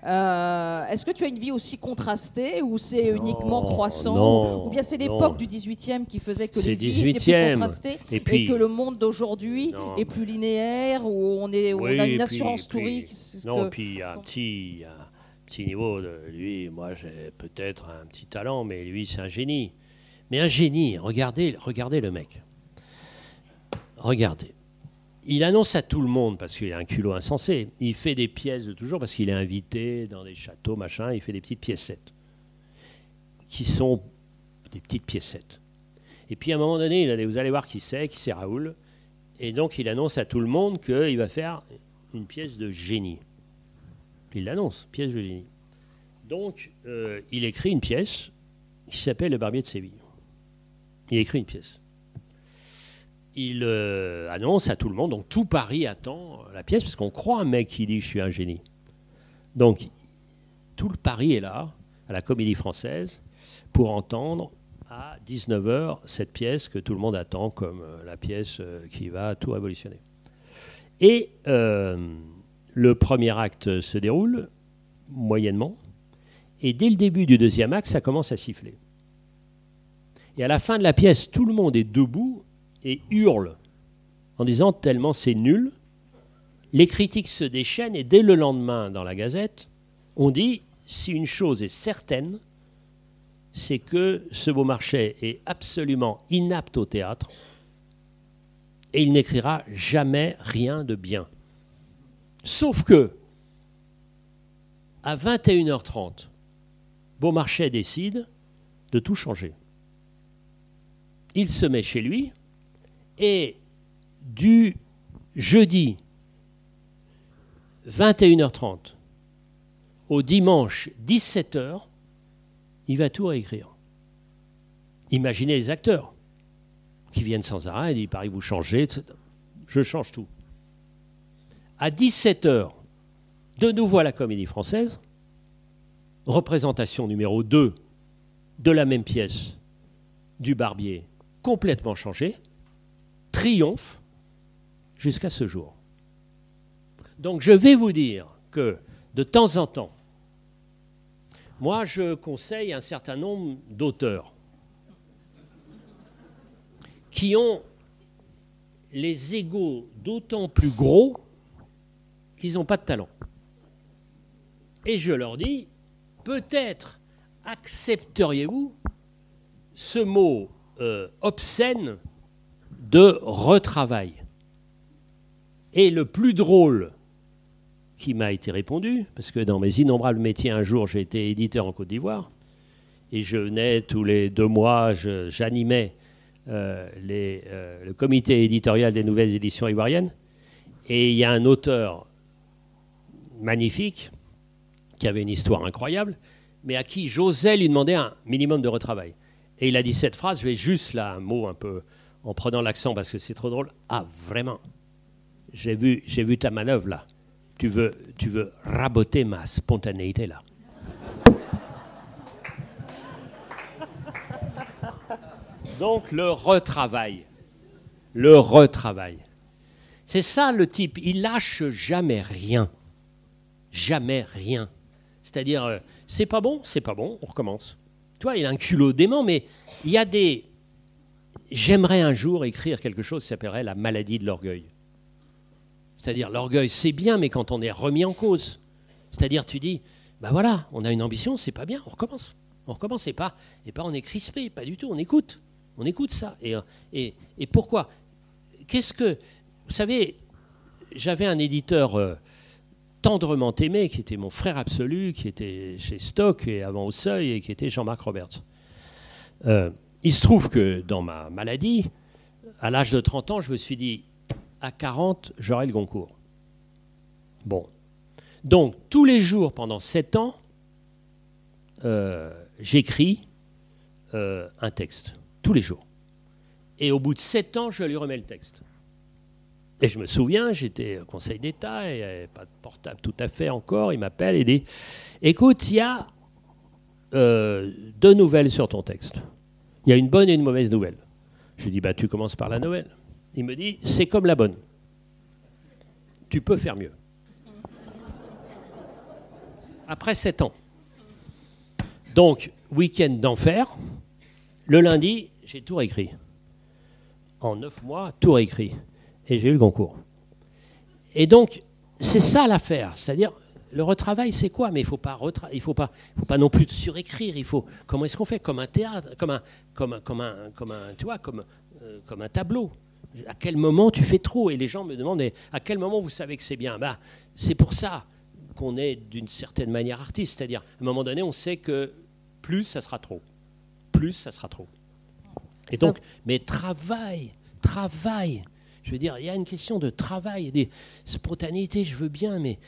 euh, est-ce que tu as une vie aussi contrastée ou c'est uniquement croissant Ou bien c'est l'époque du 18e qui faisait que les vies étaient plus contrastées et, et que le monde d'aujourd'hui est plus linéaire où on, est, on a une assurance touristique Non, puis il y a un petit, petit niveau de lui. Moi, j'ai peut-être un petit talent, mais lui, c'est un génie. Mais un génie, regardez, regardez le mec. Regardez. Il annonce à tout le monde, parce qu'il a un culot insensé, il fait des pièces de toujours, parce qu'il est invité dans des châteaux, machin, il fait des petites piécettes, qui sont des petites piécettes. Et puis à un moment donné, vous allez voir qui c'est, qui c'est Raoul. Et donc il annonce à tout le monde qu'il va faire une pièce de génie. Il l'annonce, pièce de génie. Donc euh, il écrit une pièce qui s'appelle Le Barbier de Séville. Il écrit une pièce. Il euh, annonce à tout le monde, donc tout Paris attend la pièce, parce qu'on croit un mec qui dit je suis un génie. Donc tout le Paris est là, à la Comédie Française, pour entendre à 19h cette pièce que tout le monde attend comme euh, la pièce euh, qui va tout révolutionner. Et euh, le premier acte se déroule moyennement, et dès le début du deuxième acte, ça commence à siffler. Et à la fin de la pièce, tout le monde est debout et hurle en disant tellement c'est nul les critiques se déchaînent et dès le lendemain, dans la Gazette, on dit si une chose est certaine, c'est que ce Beaumarchais est absolument inapte au théâtre et il n'écrira jamais rien de bien. Sauf que, à 21h30, Beaumarchais décide de tout changer. Il se met chez lui et du jeudi 21h30 au dimanche 17h, il va tout réécrire. Imaginez les acteurs qui viennent sans arrêt, il paraît que vous changez. Je change tout. À 17h, de nouveau à la Comédie Française, représentation numéro 2 de la même pièce du Barbier, complètement changée, triomphe jusqu'à ce jour. Donc je vais vous dire que de temps en temps, moi je conseille un certain nombre d'auteurs qui ont les égaux d'autant plus gros qu'ils n'ont pas de talent. Et je leur dis, peut-être accepteriez-vous ce mot euh, obscène de retravail. Et le plus drôle qui m'a été répondu, parce que dans mes innombrables métiers, un jour j'ai été éditeur en Côte d'Ivoire, et je venais tous les deux mois, j'animais euh, euh, le comité éditorial des nouvelles éditions ivoiriennes, et il y a un auteur magnifique, qui avait une histoire incroyable, mais à qui j'osais lui demander un minimum de retravail. Et il a dit cette phrase, je vais juste là, un mot un peu en prenant l'accent parce que c'est trop drôle. Ah, vraiment J'ai vu, j'ai vu ta manœuvre là. Tu veux, tu veux raboter ma spontanéité là. Donc le retravail. Le retravail. C'est ça le type. Il lâche jamais rien. Jamais rien. C'est-à-dire, euh, c'est pas bon, c'est pas bon, on recommence. Tu vois, il a un culot dément, mais il y a des, J'aimerais un jour écrire quelque chose qui s'appellerait la maladie de l'orgueil. C'est-à-dire, l'orgueil, c'est bien, mais quand on est remis en cause. C'est-à-dire, tu dis, ben voilà, on a une ambition, c'est pas bien, on recommence. On recommence, et pas, et pas on est crispé, pas du tout, on écoute. On écoute ça. Et, et pourquoi? Qu'est-ce que. Vous savez, j'avais un éditeur euh, tendrement aimé, qui était mon frère absolu, qui était chez Stock et avant au Seuil, et qui était Jean-Marc Roberts. Euh, il se trouve que dans ma maladie, à l'âge de 30 ans, je me suis dit, à 40, j'aurai le Goncourt. Bon. Donc, tous les jours, pendant 7 ans, euh, j'écris euh, un texte. Tous les jours. Et au bout de 7 ans, je lui remets le texte. Et je me souviens, j'étais au Conseil d'État, il n'y avait pas de portable tout à fait encore. Il m'appelle et dit Écoute, il y a euh, deux nouvelles sur ton texte. Il y a une bonne et une mauvaise nouvelle. Je lui dis, bah, tu commences par la Noël. Il me dit, c'est comme la bonne. Tu peux faire mieux. Après sept ans. Donc, week-end d'enfer. Le lundi, j'ai tout réécrit. En neuf mois, tout réécrit. Et j'ai eu le concours. Et donc, c'est ça l'affaire. C'est-à-dire, le retravail, c'est quoi? Mais il faut pas il faut pas, non plus surécrire. Il faut comment est-ce qu'on fait? Comme un théâtre, comme un, comme un, comme un, comme tu vois, comme, euh, comme un tableau. À quel moment tu fais trop Et les gens me demandent à quel moment vous savez que c'est bien bah, c'est pour ça qu'on est d'une certaine manière artiste. C'est-à-dire, à un moment donné, on sait que plus ça sera trop, plus ça sera trop. Et donc, mais travail, travail. Je veux dire, il y a une question de travail, des spontanéités, je veux bien, mais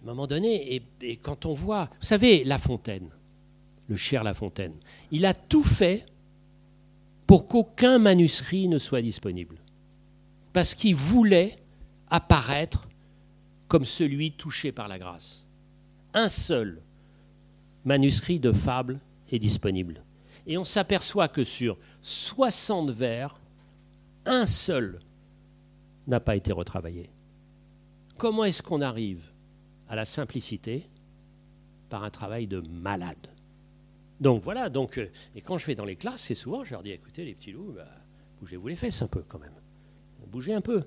à un moment donné, et, quand on voit, vous savez, La Fontaine, le cher La Fontaine, il a tout fait pour qu'aucun manuscrit ne soit disponible. Parce qu'il voulait apparaître comme celui touché par la grâce. Un seul manuscrit de fable est disponible. Et on s'aperçoit que sur 60 vers, un seul n'a pas été retravaillé. Comment est-ce qu'on arrive à la simplicité par un travail de malade? Donc voilà, donc, euh, et quand je vais dans les classes, c'est souvent, je leur dis, écoutez les petits loups, bah, bougez-vous les fesses un peu quand même. Bougez un peu.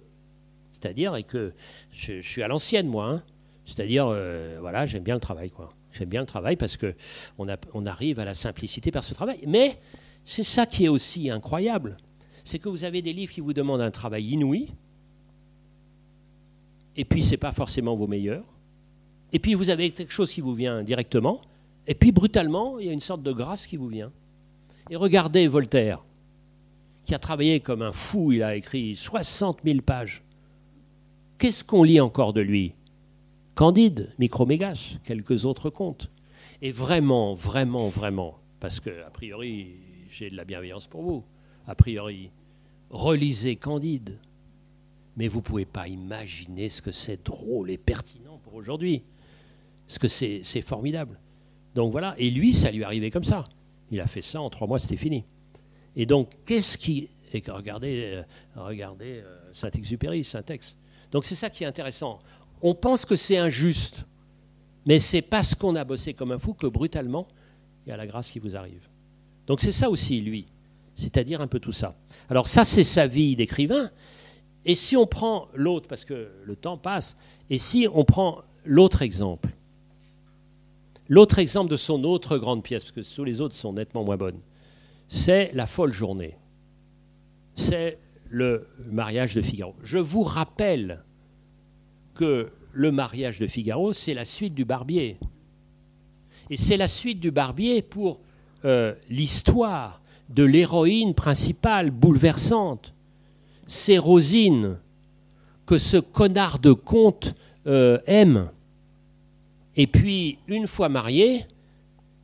C'est-à-dire et que je, suis à l'ancienne, moi. Hein. C'est-à-dire, euh, voilà, j'aime bien le travail, quoi. J'aime bien le travail parce que on, arrive à la simplicité par ce travail. Mais c'est ça qui est aussi incroyable, c'est que vous avez des livres qui vous demandent un travail inouï, et puis c'est pas forcément vos meilleurs. Et puis vous avez quelque chose qui vous vient directement, et puis brutalement, il y a une sorte de grâce qui vous vient. Et regardez Voltaire, qui a travaillé comme un fou, il a écrit 60 000 pages. Qu'est-ce qu'on lit encore de lui? Candide, Micromégas, quelques autres contes. Et vraiment, vraiment, vraiment, parce que, a priori, j'ai de la bienveillance pour vous, a priori, relisez Candide. Mais vous ne pouvez pas imaginer ce que c'est drôle et pertinent pour aujourd'hui. Ce que c'est formidable. Donc voilà, et lui, ça lui arrivait comme ça. Il a fait ça en trois mois, c'était fini. Et donc, qu'est-ce qui. Et regardez, euh, regardez euh, Saint-Exupéry, Saint-Ex. Donc c'est ça qui est intéressant. On pense que c'est injuste, mais c'est parce qu'on a bossé comme un fou que brutalement, il y a la grâce qui vous arrive. Donc c'est ça aussi, lui, c'est-à-dire un peu tout ça. Alors ça, c'est sa vie d'écrivain. Et si on prend l'autre, parce que le temps passe, et si on prend l'autre exemple, l'autre exemple de son autre grande pièce, parce que tous les autres sont nettement moins bonnes, c'est La folle journée. C'est le mariage de Figaro. Je vous rappelle que le mariage de Figaro, c'est la suite du Barbier. Et c'est la suite du Barbier pour euh, l'histoire de l'héroïne principale bouleversante. C'est Rosine que ce connard de comte euh, aime. Et puis, une fois marié,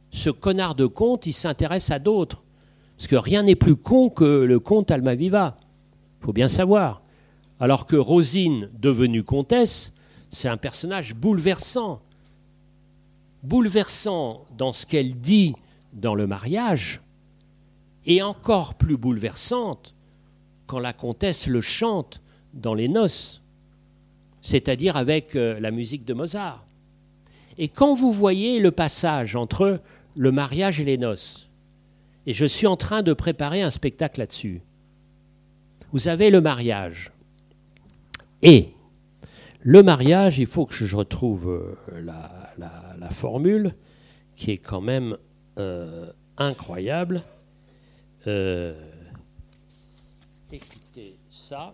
ce connard de comte, il s'intéresse à d'autres. Parce que rien n'est plus con que le comte Almaviva. Il faut bien savoir. Alors que Rosine, devenue comtesse, c'est un personnage bouleversant. Bouleversant dans ce qu'elle dit dans le mariage, et encore plus bouleversante quand la comtesse le chante dans les noces, c'est-à-dire avec euh, la musique de Mozart. Et quand vous voyez le passage entre le mariage et les noces, et je suis en train de préparer un spectacle là-dessus, vous avez le mariage. Et le mariage, il faut que je retrouve euh, la, formule qui est quand même euh, incroyable. Euh, écoutez ça.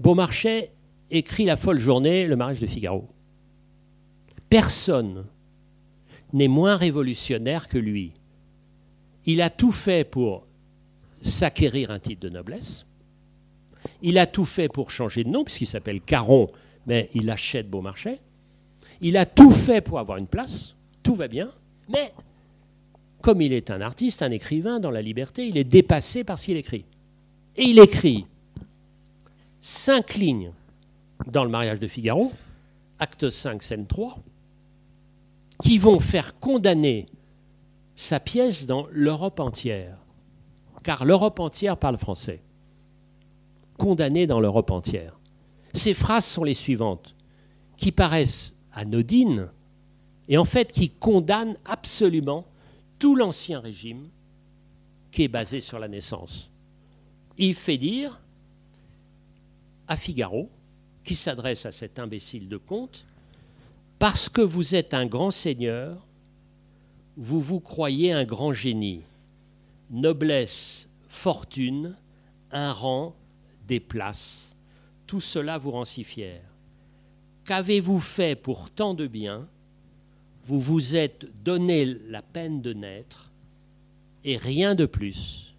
Beaumarchais écrit La folle journée, le mariage de Figaro. Personne n'est moins révolutionnaire que lui. Il a tout fait pour s'acquérir un titre de noblesse. Il a tout fait pour changer de nom, puisqu'il s'appelle Caron, mais il achète Beaumarchais. Il a tout fait pour avoir une place, tout va bien, mais comme il est un artiste, un écrivain dans la liberté, il est dépassé par ce qu'il écrit. Et il écrit cinq lignes dans le mariage de Figaro, acte 5, scène 3, qui vont faire condamner sa pièce dans l'Europe entière car l'Europe entière parle français. Condamné dans l'Europe entière. Ces phrases sont les suivantes, qui paraissent anodines, et en fait qui condamnent absolument tout l'ancien régime qui est basé sur la naissance. Il fait dire à Figaro, qui s'adresse à cet imbécile de comte, parce que vous êtes un grand seigneur, vous vous croyez un grand génie noblesse, fortune, un rang, des places, tout cela vous rend si fier. Qu'avez-vous fait pour tant de bien? Vous vous êtes donné la peine de naître, et rien de plus.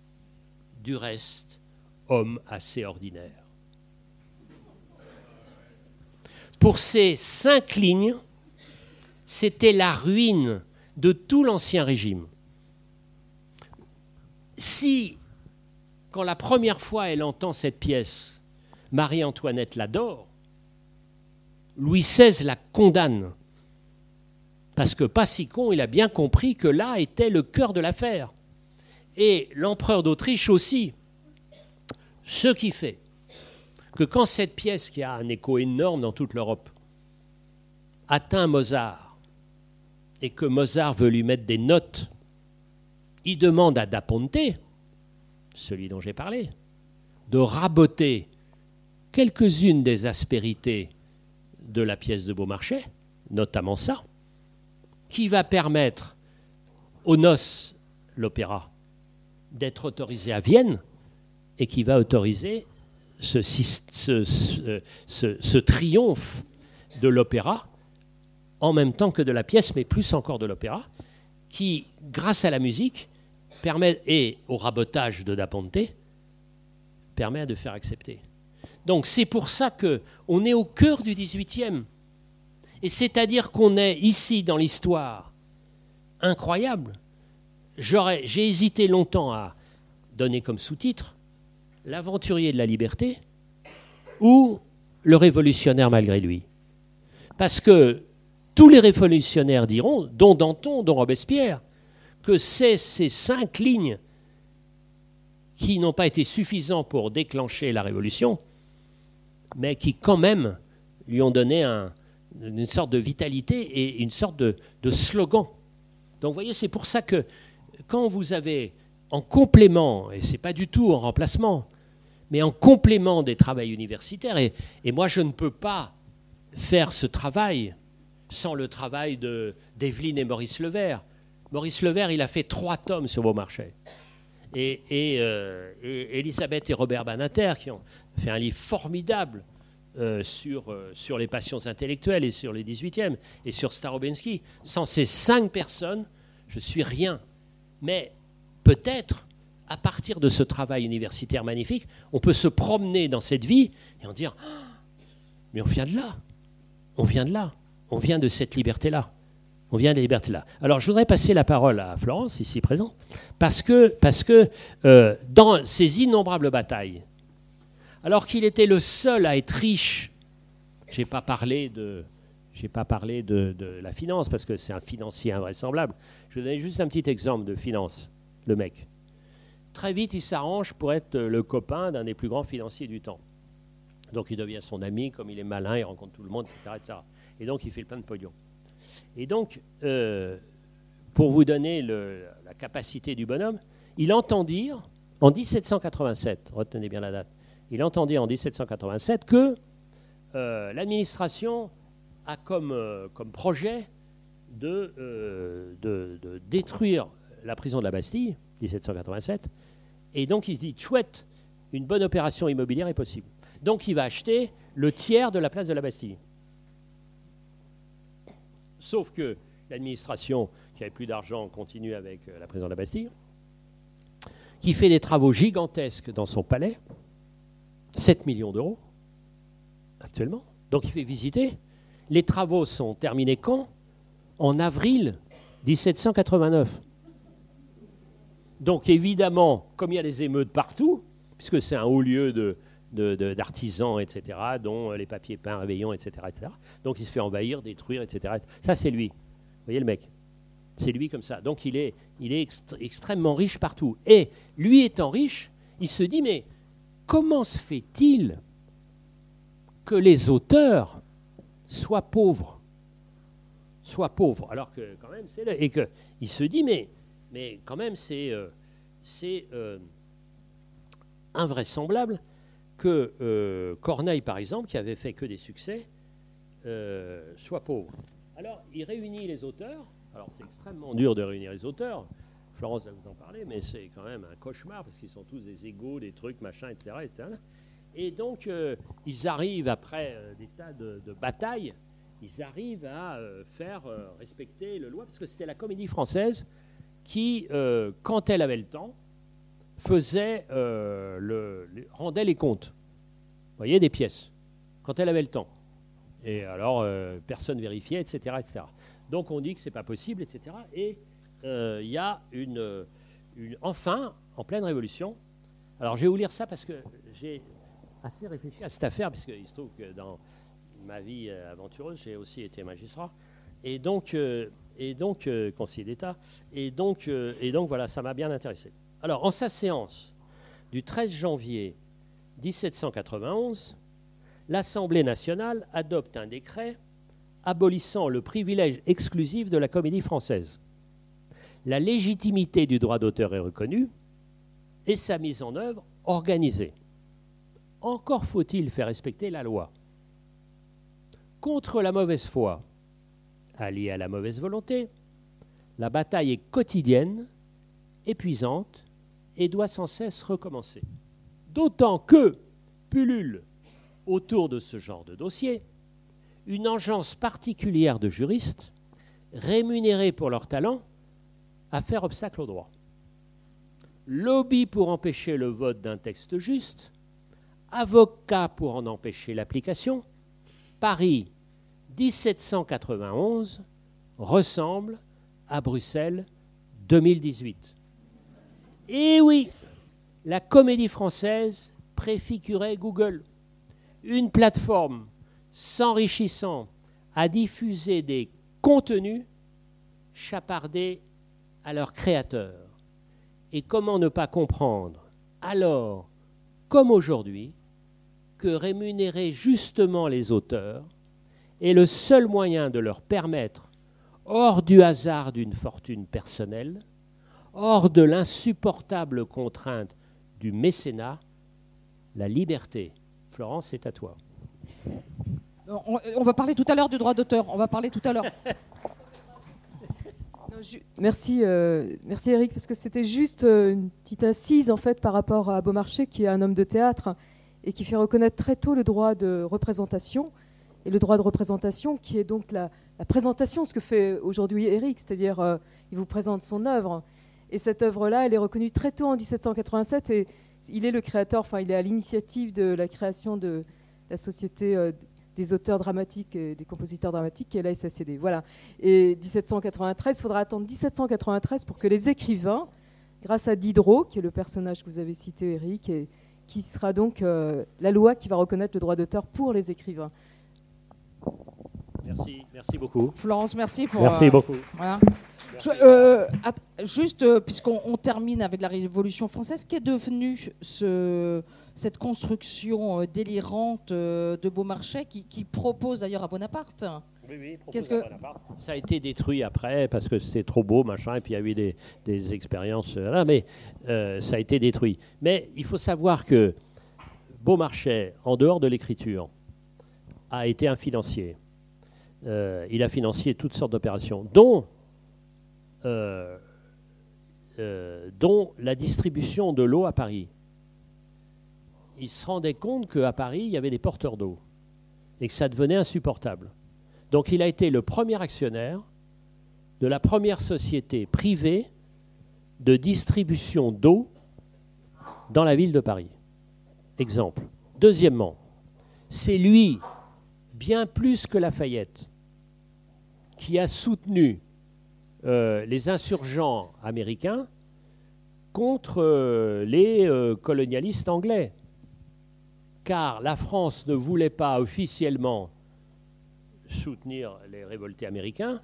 Du reste, homme assez ordinaire. Pour ces cinq lignes, c'était la ruine de tout l'Ancien Régime si, quand la première fois elle entend cette pièce, Marie-Antoinette l'adore, Louis XVI la condamne. Parce que pas si con, il a bien compris que là était le cœur de l'affaire. Et l'empereur d'Autriche aussi. Ce qui fait que quand cette pièce, qui a un écho énorme dans toute l'Europe, atteint Mozart, et que Mozart veut lui mettre des notes il demande à Da Ponte, celui dont j'ai parlé, de raboter quelques-unes des aspérités de la pièce de Beaumarchais, notamment ça, qui va permettre aux noces, l'opéra, d'être autorisé à Vienne et qui va autoriser ce triomphe de l'opéra en même temps que de la pièce, mais plus encore de l'opéra, qui, grâce à la musique, permet, et au rabotage de Da Ponte, permet de faire accepter. Donc c'est pour ça qu'on est au cœur du XVIIIe. Et c'est-à-dire qu'on est ici dans l'histoire incroyable. J'ai hésité longtemps à donner comme sous-titre L'aventurier de la liberté ou Le révolutionnaire malgré lui. Parce que tous les révolutionnaires diront, dont Danton, dont Robespierre, que c'est ces cinq lignes qui n'ont pas été suffisants pour déclencher la révolution, mais qui quand même lui ont donné une sorte de vitalité et une sorte de, slogan. Donc vous voyez, c'est pour ça que quand vous avez en complément, et ce n'est pas du tout en remplacement, mais en complément des travaux universitaires, et moi je ne peux pas faire ce travail sans le travail d'Evelyne et Maurice Levert. Maurice Levert, il a fait trois tomes sur Beaumarchais. Et, et, euh, Elisabeth et Robert Banater, qui ont fait un livre formidable euh, sur, euh, sur les passions intellectuelles et sur les 18e, et sur Starobensky. Sans ces cinq personnes, je suis rien. Mais peut-être, à partir de ce travail universitaire magnifique, on peut se promener dans cette vie et en dire Mais on vient de là. On vient de là. On vient de cette liberté-là. On vient de la liberté-là. Alors, je voudrais passer la parole à Florence, ici présent, parce que, euh, dans ces innombrables batailles, alors qu'il était le seul à être riche, je n'ai pas parlé de, j'ai pas parlé de, la finance parce que c'est un financier invraisemblable. Je vais donner juste un petit exemple de finance, le mec. Très vite, il s'arrange pour être le copain d'un des plus grands financiers du temps. Donc il devient son ami, comme il est malin, il rencontre tout le monde, etc. etc. Et donc, il fait le plein de pognon. Et donc, euh, pour vous donner la capacité du bonhomme, il entend dire, en 1787, retenez bien la date, il entend dire en 1787 que euh, l'administration a comme, euh, projet de, de, détruire la prison de la Bastille, 1787, et donc il se dit, chouette, une bonne opération immobilière est possible. Donc il va acheter le tiers de la place de la Bastille. Sauf que l'administration, qui avait plus d'argent, continue avec euh, la présidente de la Bastille, qui fait des travaux gigantesques dans son palais, 7 millions d'euros actuellement. Donc il fait visiter. Les travaux sont terminés quand? En avril 1789. Donc évidemment, comme il y a des émeutes partout, puisque c'est un haut lieu de, d'artisans, etc., dont les papiers peints, réveillons, etc., etc. Donc il se fait envahir, détruire, etc. Ça, c'est lui. Vous voyez le mec? C'est lui comme ça. Donc il est, il extrêmement riche partout. Et lui étant riche, il se dit, mais comment se fait-il que les auteurs soient pauvres? Soient pauvres, alors que quand même, c'est... Et qu'il se dit, mais, quand même, c'est... Euh, euh, invraisemblable que euh, Corneille, par exemple, qui avait fait que des succès, euh, soit pauvre. Alors, il réunit les auteurs. Alors, c'est extrêmement dur de réunir les auteurs. Florence va vous en parler, mais c'est quand même un cauchemar parce qu'ils sont tous des égaux, des trucs, machin, etc. Et donc, euh, ils arrivent, après des tas de, batailles, ils arrivent à faire respecter le loi, parce que c'était la comédie française qui, quand elle avait le temps, faisait, le, rendait les comptes. Vous voyez, des pièces, quand elle avait le temps. Et alors, euh, personne vérifiait, etc., etc. Donc, on dit que c'est pas possible, etc. Et euh, il y a une, Enfin, en pleine révolution. Alors, je vais vous lire ça parce que j'ai assez réfléchi à cette affaire, puisqu'il se trouve que dans ma vie aventureuse, j'ai aussi été magistrat. Et donc, et donc conseiller d'État. Et donc, et donc, voilà, ça m'a bien intéressé. Alors, en sa séance du 13 janvier 1791, l'Assemblée nationale adopte un décret abolissant le privilège exclusif de la comédie française. La légitimité du droit d'auteur est reconnue et sa mise en œuvre organisée. encore faut-il faire respecter la loi. Contre la mauvaise foi, alliée à la mauvaise volonté, la bataille est quotidienne, épuisante et doit sans cesse recommencer. D'autant que pullule autour de ce genre de dossier une engeance particulière de juristes rémunérés pour leur talent à faire obstacle au droit. Lobby pour empêcher le vote d'un texte juste, avocat pour en empêcher l'application, Paris 1791 ressemble à Bruxelles 2018. Et oui, la comédie française préfigurait Google, une plateforme s'enrichissant à diffuser des contenus chapardés à leurs créateurs. Et comment ne pas comprendre, alors comme aujourd'hui, que rémunérer justement les auteurs est le seul moyen de leur permettre, hors du hasard d'une fortune personnelle, hors de l'insupportable contrainte du mécénat, la liberté. Florence, c'est à toi. On, va parler tout à l'heure du droit d'auteur. On va parler tout à l'heure. Merci, euh, merci Eric, parce que c'était juste euh, une petite assise en fait par rapport à Beaumarchais, qui est un homme de théâtre et qui fait reconnaître très tôt le droit de représentation et le droit de représentation qui est donc la, présentation, ce que fait aujourd'hui Eric, c'est-à-dire euh, il vous présente son œuvre et cette œuvre-là, elle est reconnue très tôt en 1787 et il est le créateur, enfin il est à l'initiative de la création de la société des auteurs dramatiques et des compositeurs dramatiques, qui est la SACD. Voilà. Et 1793, il faudra attendre 1793 pour que les écrivains, grâce à Diderot, qui est le personnage que vous avez cité, Eric, et qui sera donc euh, la loi qui va reconnaître le droit d'auteur pour les écrivains. Merci, merci beaucoup. Florence, merci pour. Merci euh, beaucoup. Voilà. Euh, juste, puisqu'on termine avec la Révolution française, qu'est devenu ce, cette construction euh, délirante euh, de Beaumarchais qui, propose d'ailleurs à Bonaparte? Oui, oui, Qu'est-ce que... Ça a été détruit après parce que c'était trop beau, machin, et puis il y a eu des, expériences euh, là, mais ça a été détruit. Mais il faut savoir que Beaumarchais, en dehors de l'écriture, a été un financier. il a financé toutes sortes d'opérations, dont, dont la distribution de l'eau à Paris il se rendait compte qu'à Paris, il y avait des porteurs d'eau et que ça devenait insupportable. Donc il a été le premier actionnaire de la première société privée de distribution d'eau dans la ville de Paris. Exemple. Deuxièmement, c'est lui, bien plus que Lafayette, qui a soutenu euh, les insurgents américains contre euh, les euh, colonialistes anglais car la France ne voulait pas officiellement soutenir les révoltés américains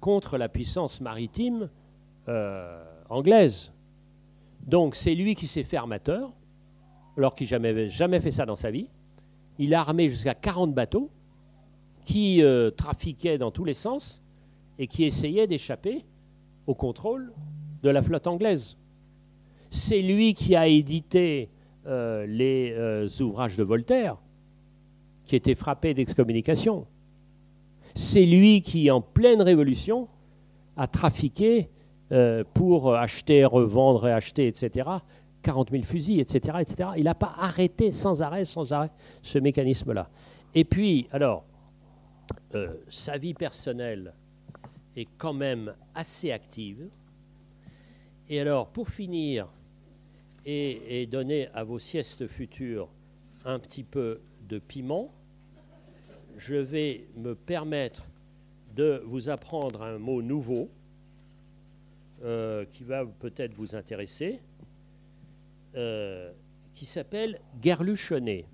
contre la puissance maritime anglaise. Donc c'est lui qui s'est fait armateur, alors qu'il n'avait jamais fait ça dans sa vie. Il a armé jusqu'à 40 bateaux qui trafiquaient dans tous les sens et qui essayaient d'échapper au contrôle de la flotte anglaise. C'est lui qui a édité euh, les euh, ouvrages de Voltaire, qui étaient frappés d'excommunication. C'est lui qui, en pleine révolution, a trafiqué euh, pour acheter, revendre et acheter, etc., 40 000 fusils, etc. etc. Il n'a pas arrêté sans arrêt, sans arrêt ce mécanisme-là. Et puis, alors, sa vie personnelle est quand même assez active. Et alors, pour finir, et, donner à vos siestes futures un petit peu de piment, je vais me permettre de vous apprendre un mot nouveau euh, qui va peut-être vous intéresser, euh, qui s'appelle guerluchonner.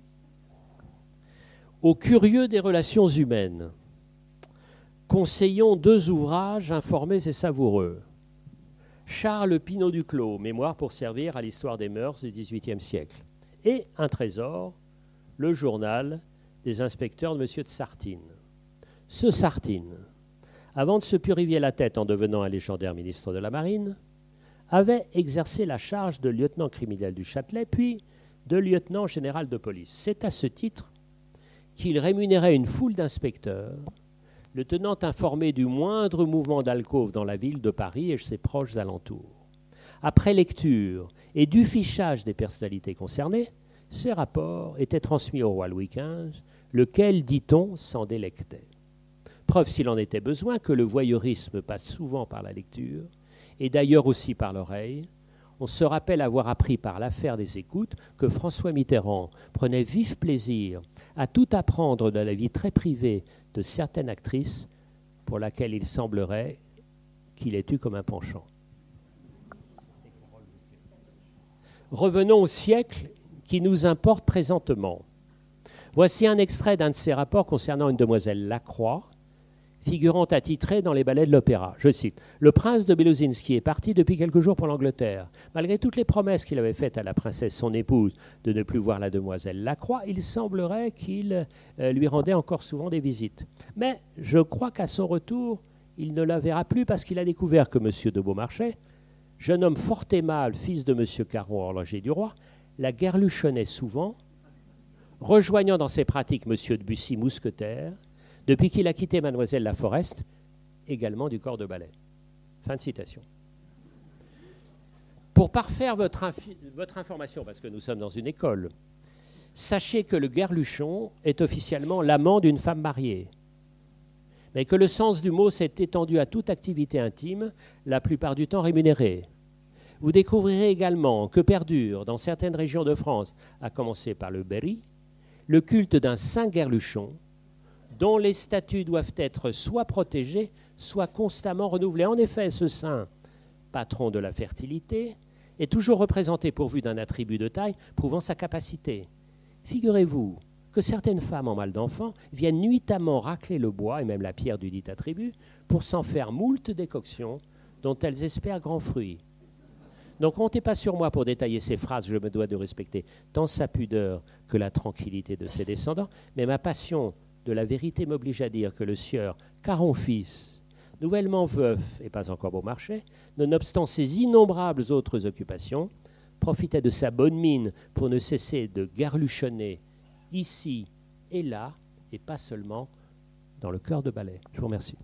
Au curieux des relations humaines, conseillons deux ouvrages informés et savoureux. Charles Pinault Duclos, Mémoire pour servir à l'histoire des mœurs du XVIIIe siècle. Et un trésor, le journal des inspecteurs de M. de Sartine. Ce Sartine, avant de se purifier la tête en devenant un légendaire ministre de la Marine, avait exercé la charge de lieutenant criminel du Châtelet, puis de lieutenant général de police. C'est à ce titre qu'il rémunérait une foule d'inspecteurs, le tenant informé du moindre mouvement d'alcôve dans la ville de Paris et ses proches alentours. Après lecture et du fichage des personnalités concernées, ces rapports étaient transmis au roi Louis XV, lequel, dit-on, s'en délectait. Preuve, s'il en était besoin, que le voyeurisme passe souvent par la lecture, et d'ailleurs aussi par l'oreille. On se rappelle avoir appris par l'affaire des écoutes que François Mitterrand prenait vif plaisir à tout apprendre de la vie très privée de certaines actrices pour laquelle il semblerait qu'il ait eu comme un penchant. Revenons au siècle qui nous importe présentement. Voici un extrait d'un de ses rapports concernant une demoiselle Lacroix, figurant attitrée dans les ballets de l'opéra. Je cite Le prince de Belozinski est parti depuis quelques jours pour l'Angleterre. Malgré toutes les promesses qu'il avait faites à la princesse, son épouse, de ne plus voir la demoiselle Lacroix, il semblerait qu'il euh, lui rendait encore souvent des visites. Mais je crois qu'à son retour, il ne la verra plus parce qu'il a découvert que M. de Beaumarchais, jeune homme fort aimable, fils de M. Caron, horloger du roi, la guerluchonnait souvent, rejoignant dans ses pratiques M. de Bussy, mousquetaire, depuis qu'il a quitté Mademoiselle Laforest, également du corps de ballet. Fin de citation. Pour parfaire votre, votre information, parce que nous sommes dans une école, sachez que le guerluchon est officiellement l'amant d'une femme mariée, mais que le sens du mot s'est étendu à toute activité intime, la plupart du temps rémunérée. Vous découvrirez également que perdure dans certaines régions de France, à commencer par le Berry, le culte d'un saint guerluchon dont les statuts doivent être soit protégés, soit constamment renouvelés. En effet, ce saint, patron de la fertilité, est toujours représenté pourvu d'un attribut de taille prouvant sa capacité. Figurez-vous que certaines femmes en mal d'enfant viennent nuitamment racler le bois et même la pierre du dit attribut pour s'en faire moult décoctions dont elles espèrent grand fruit. Donc comptez pas sur moi pour détailler ces phrases, je me dois de respecter tant sa pudeur que la tranquillité de ses descendants, mais ma passion de la vérité m'oblige à dire que le sieur Caron fils, nouvellement veuf et pas encore beau marché, nonobstant ses innombrables autres occupations, profitait de sa bonne mine pour ne cesser de garluchonner ici et là, et pas seulement dans le cœur de ballet. Je vous remercie.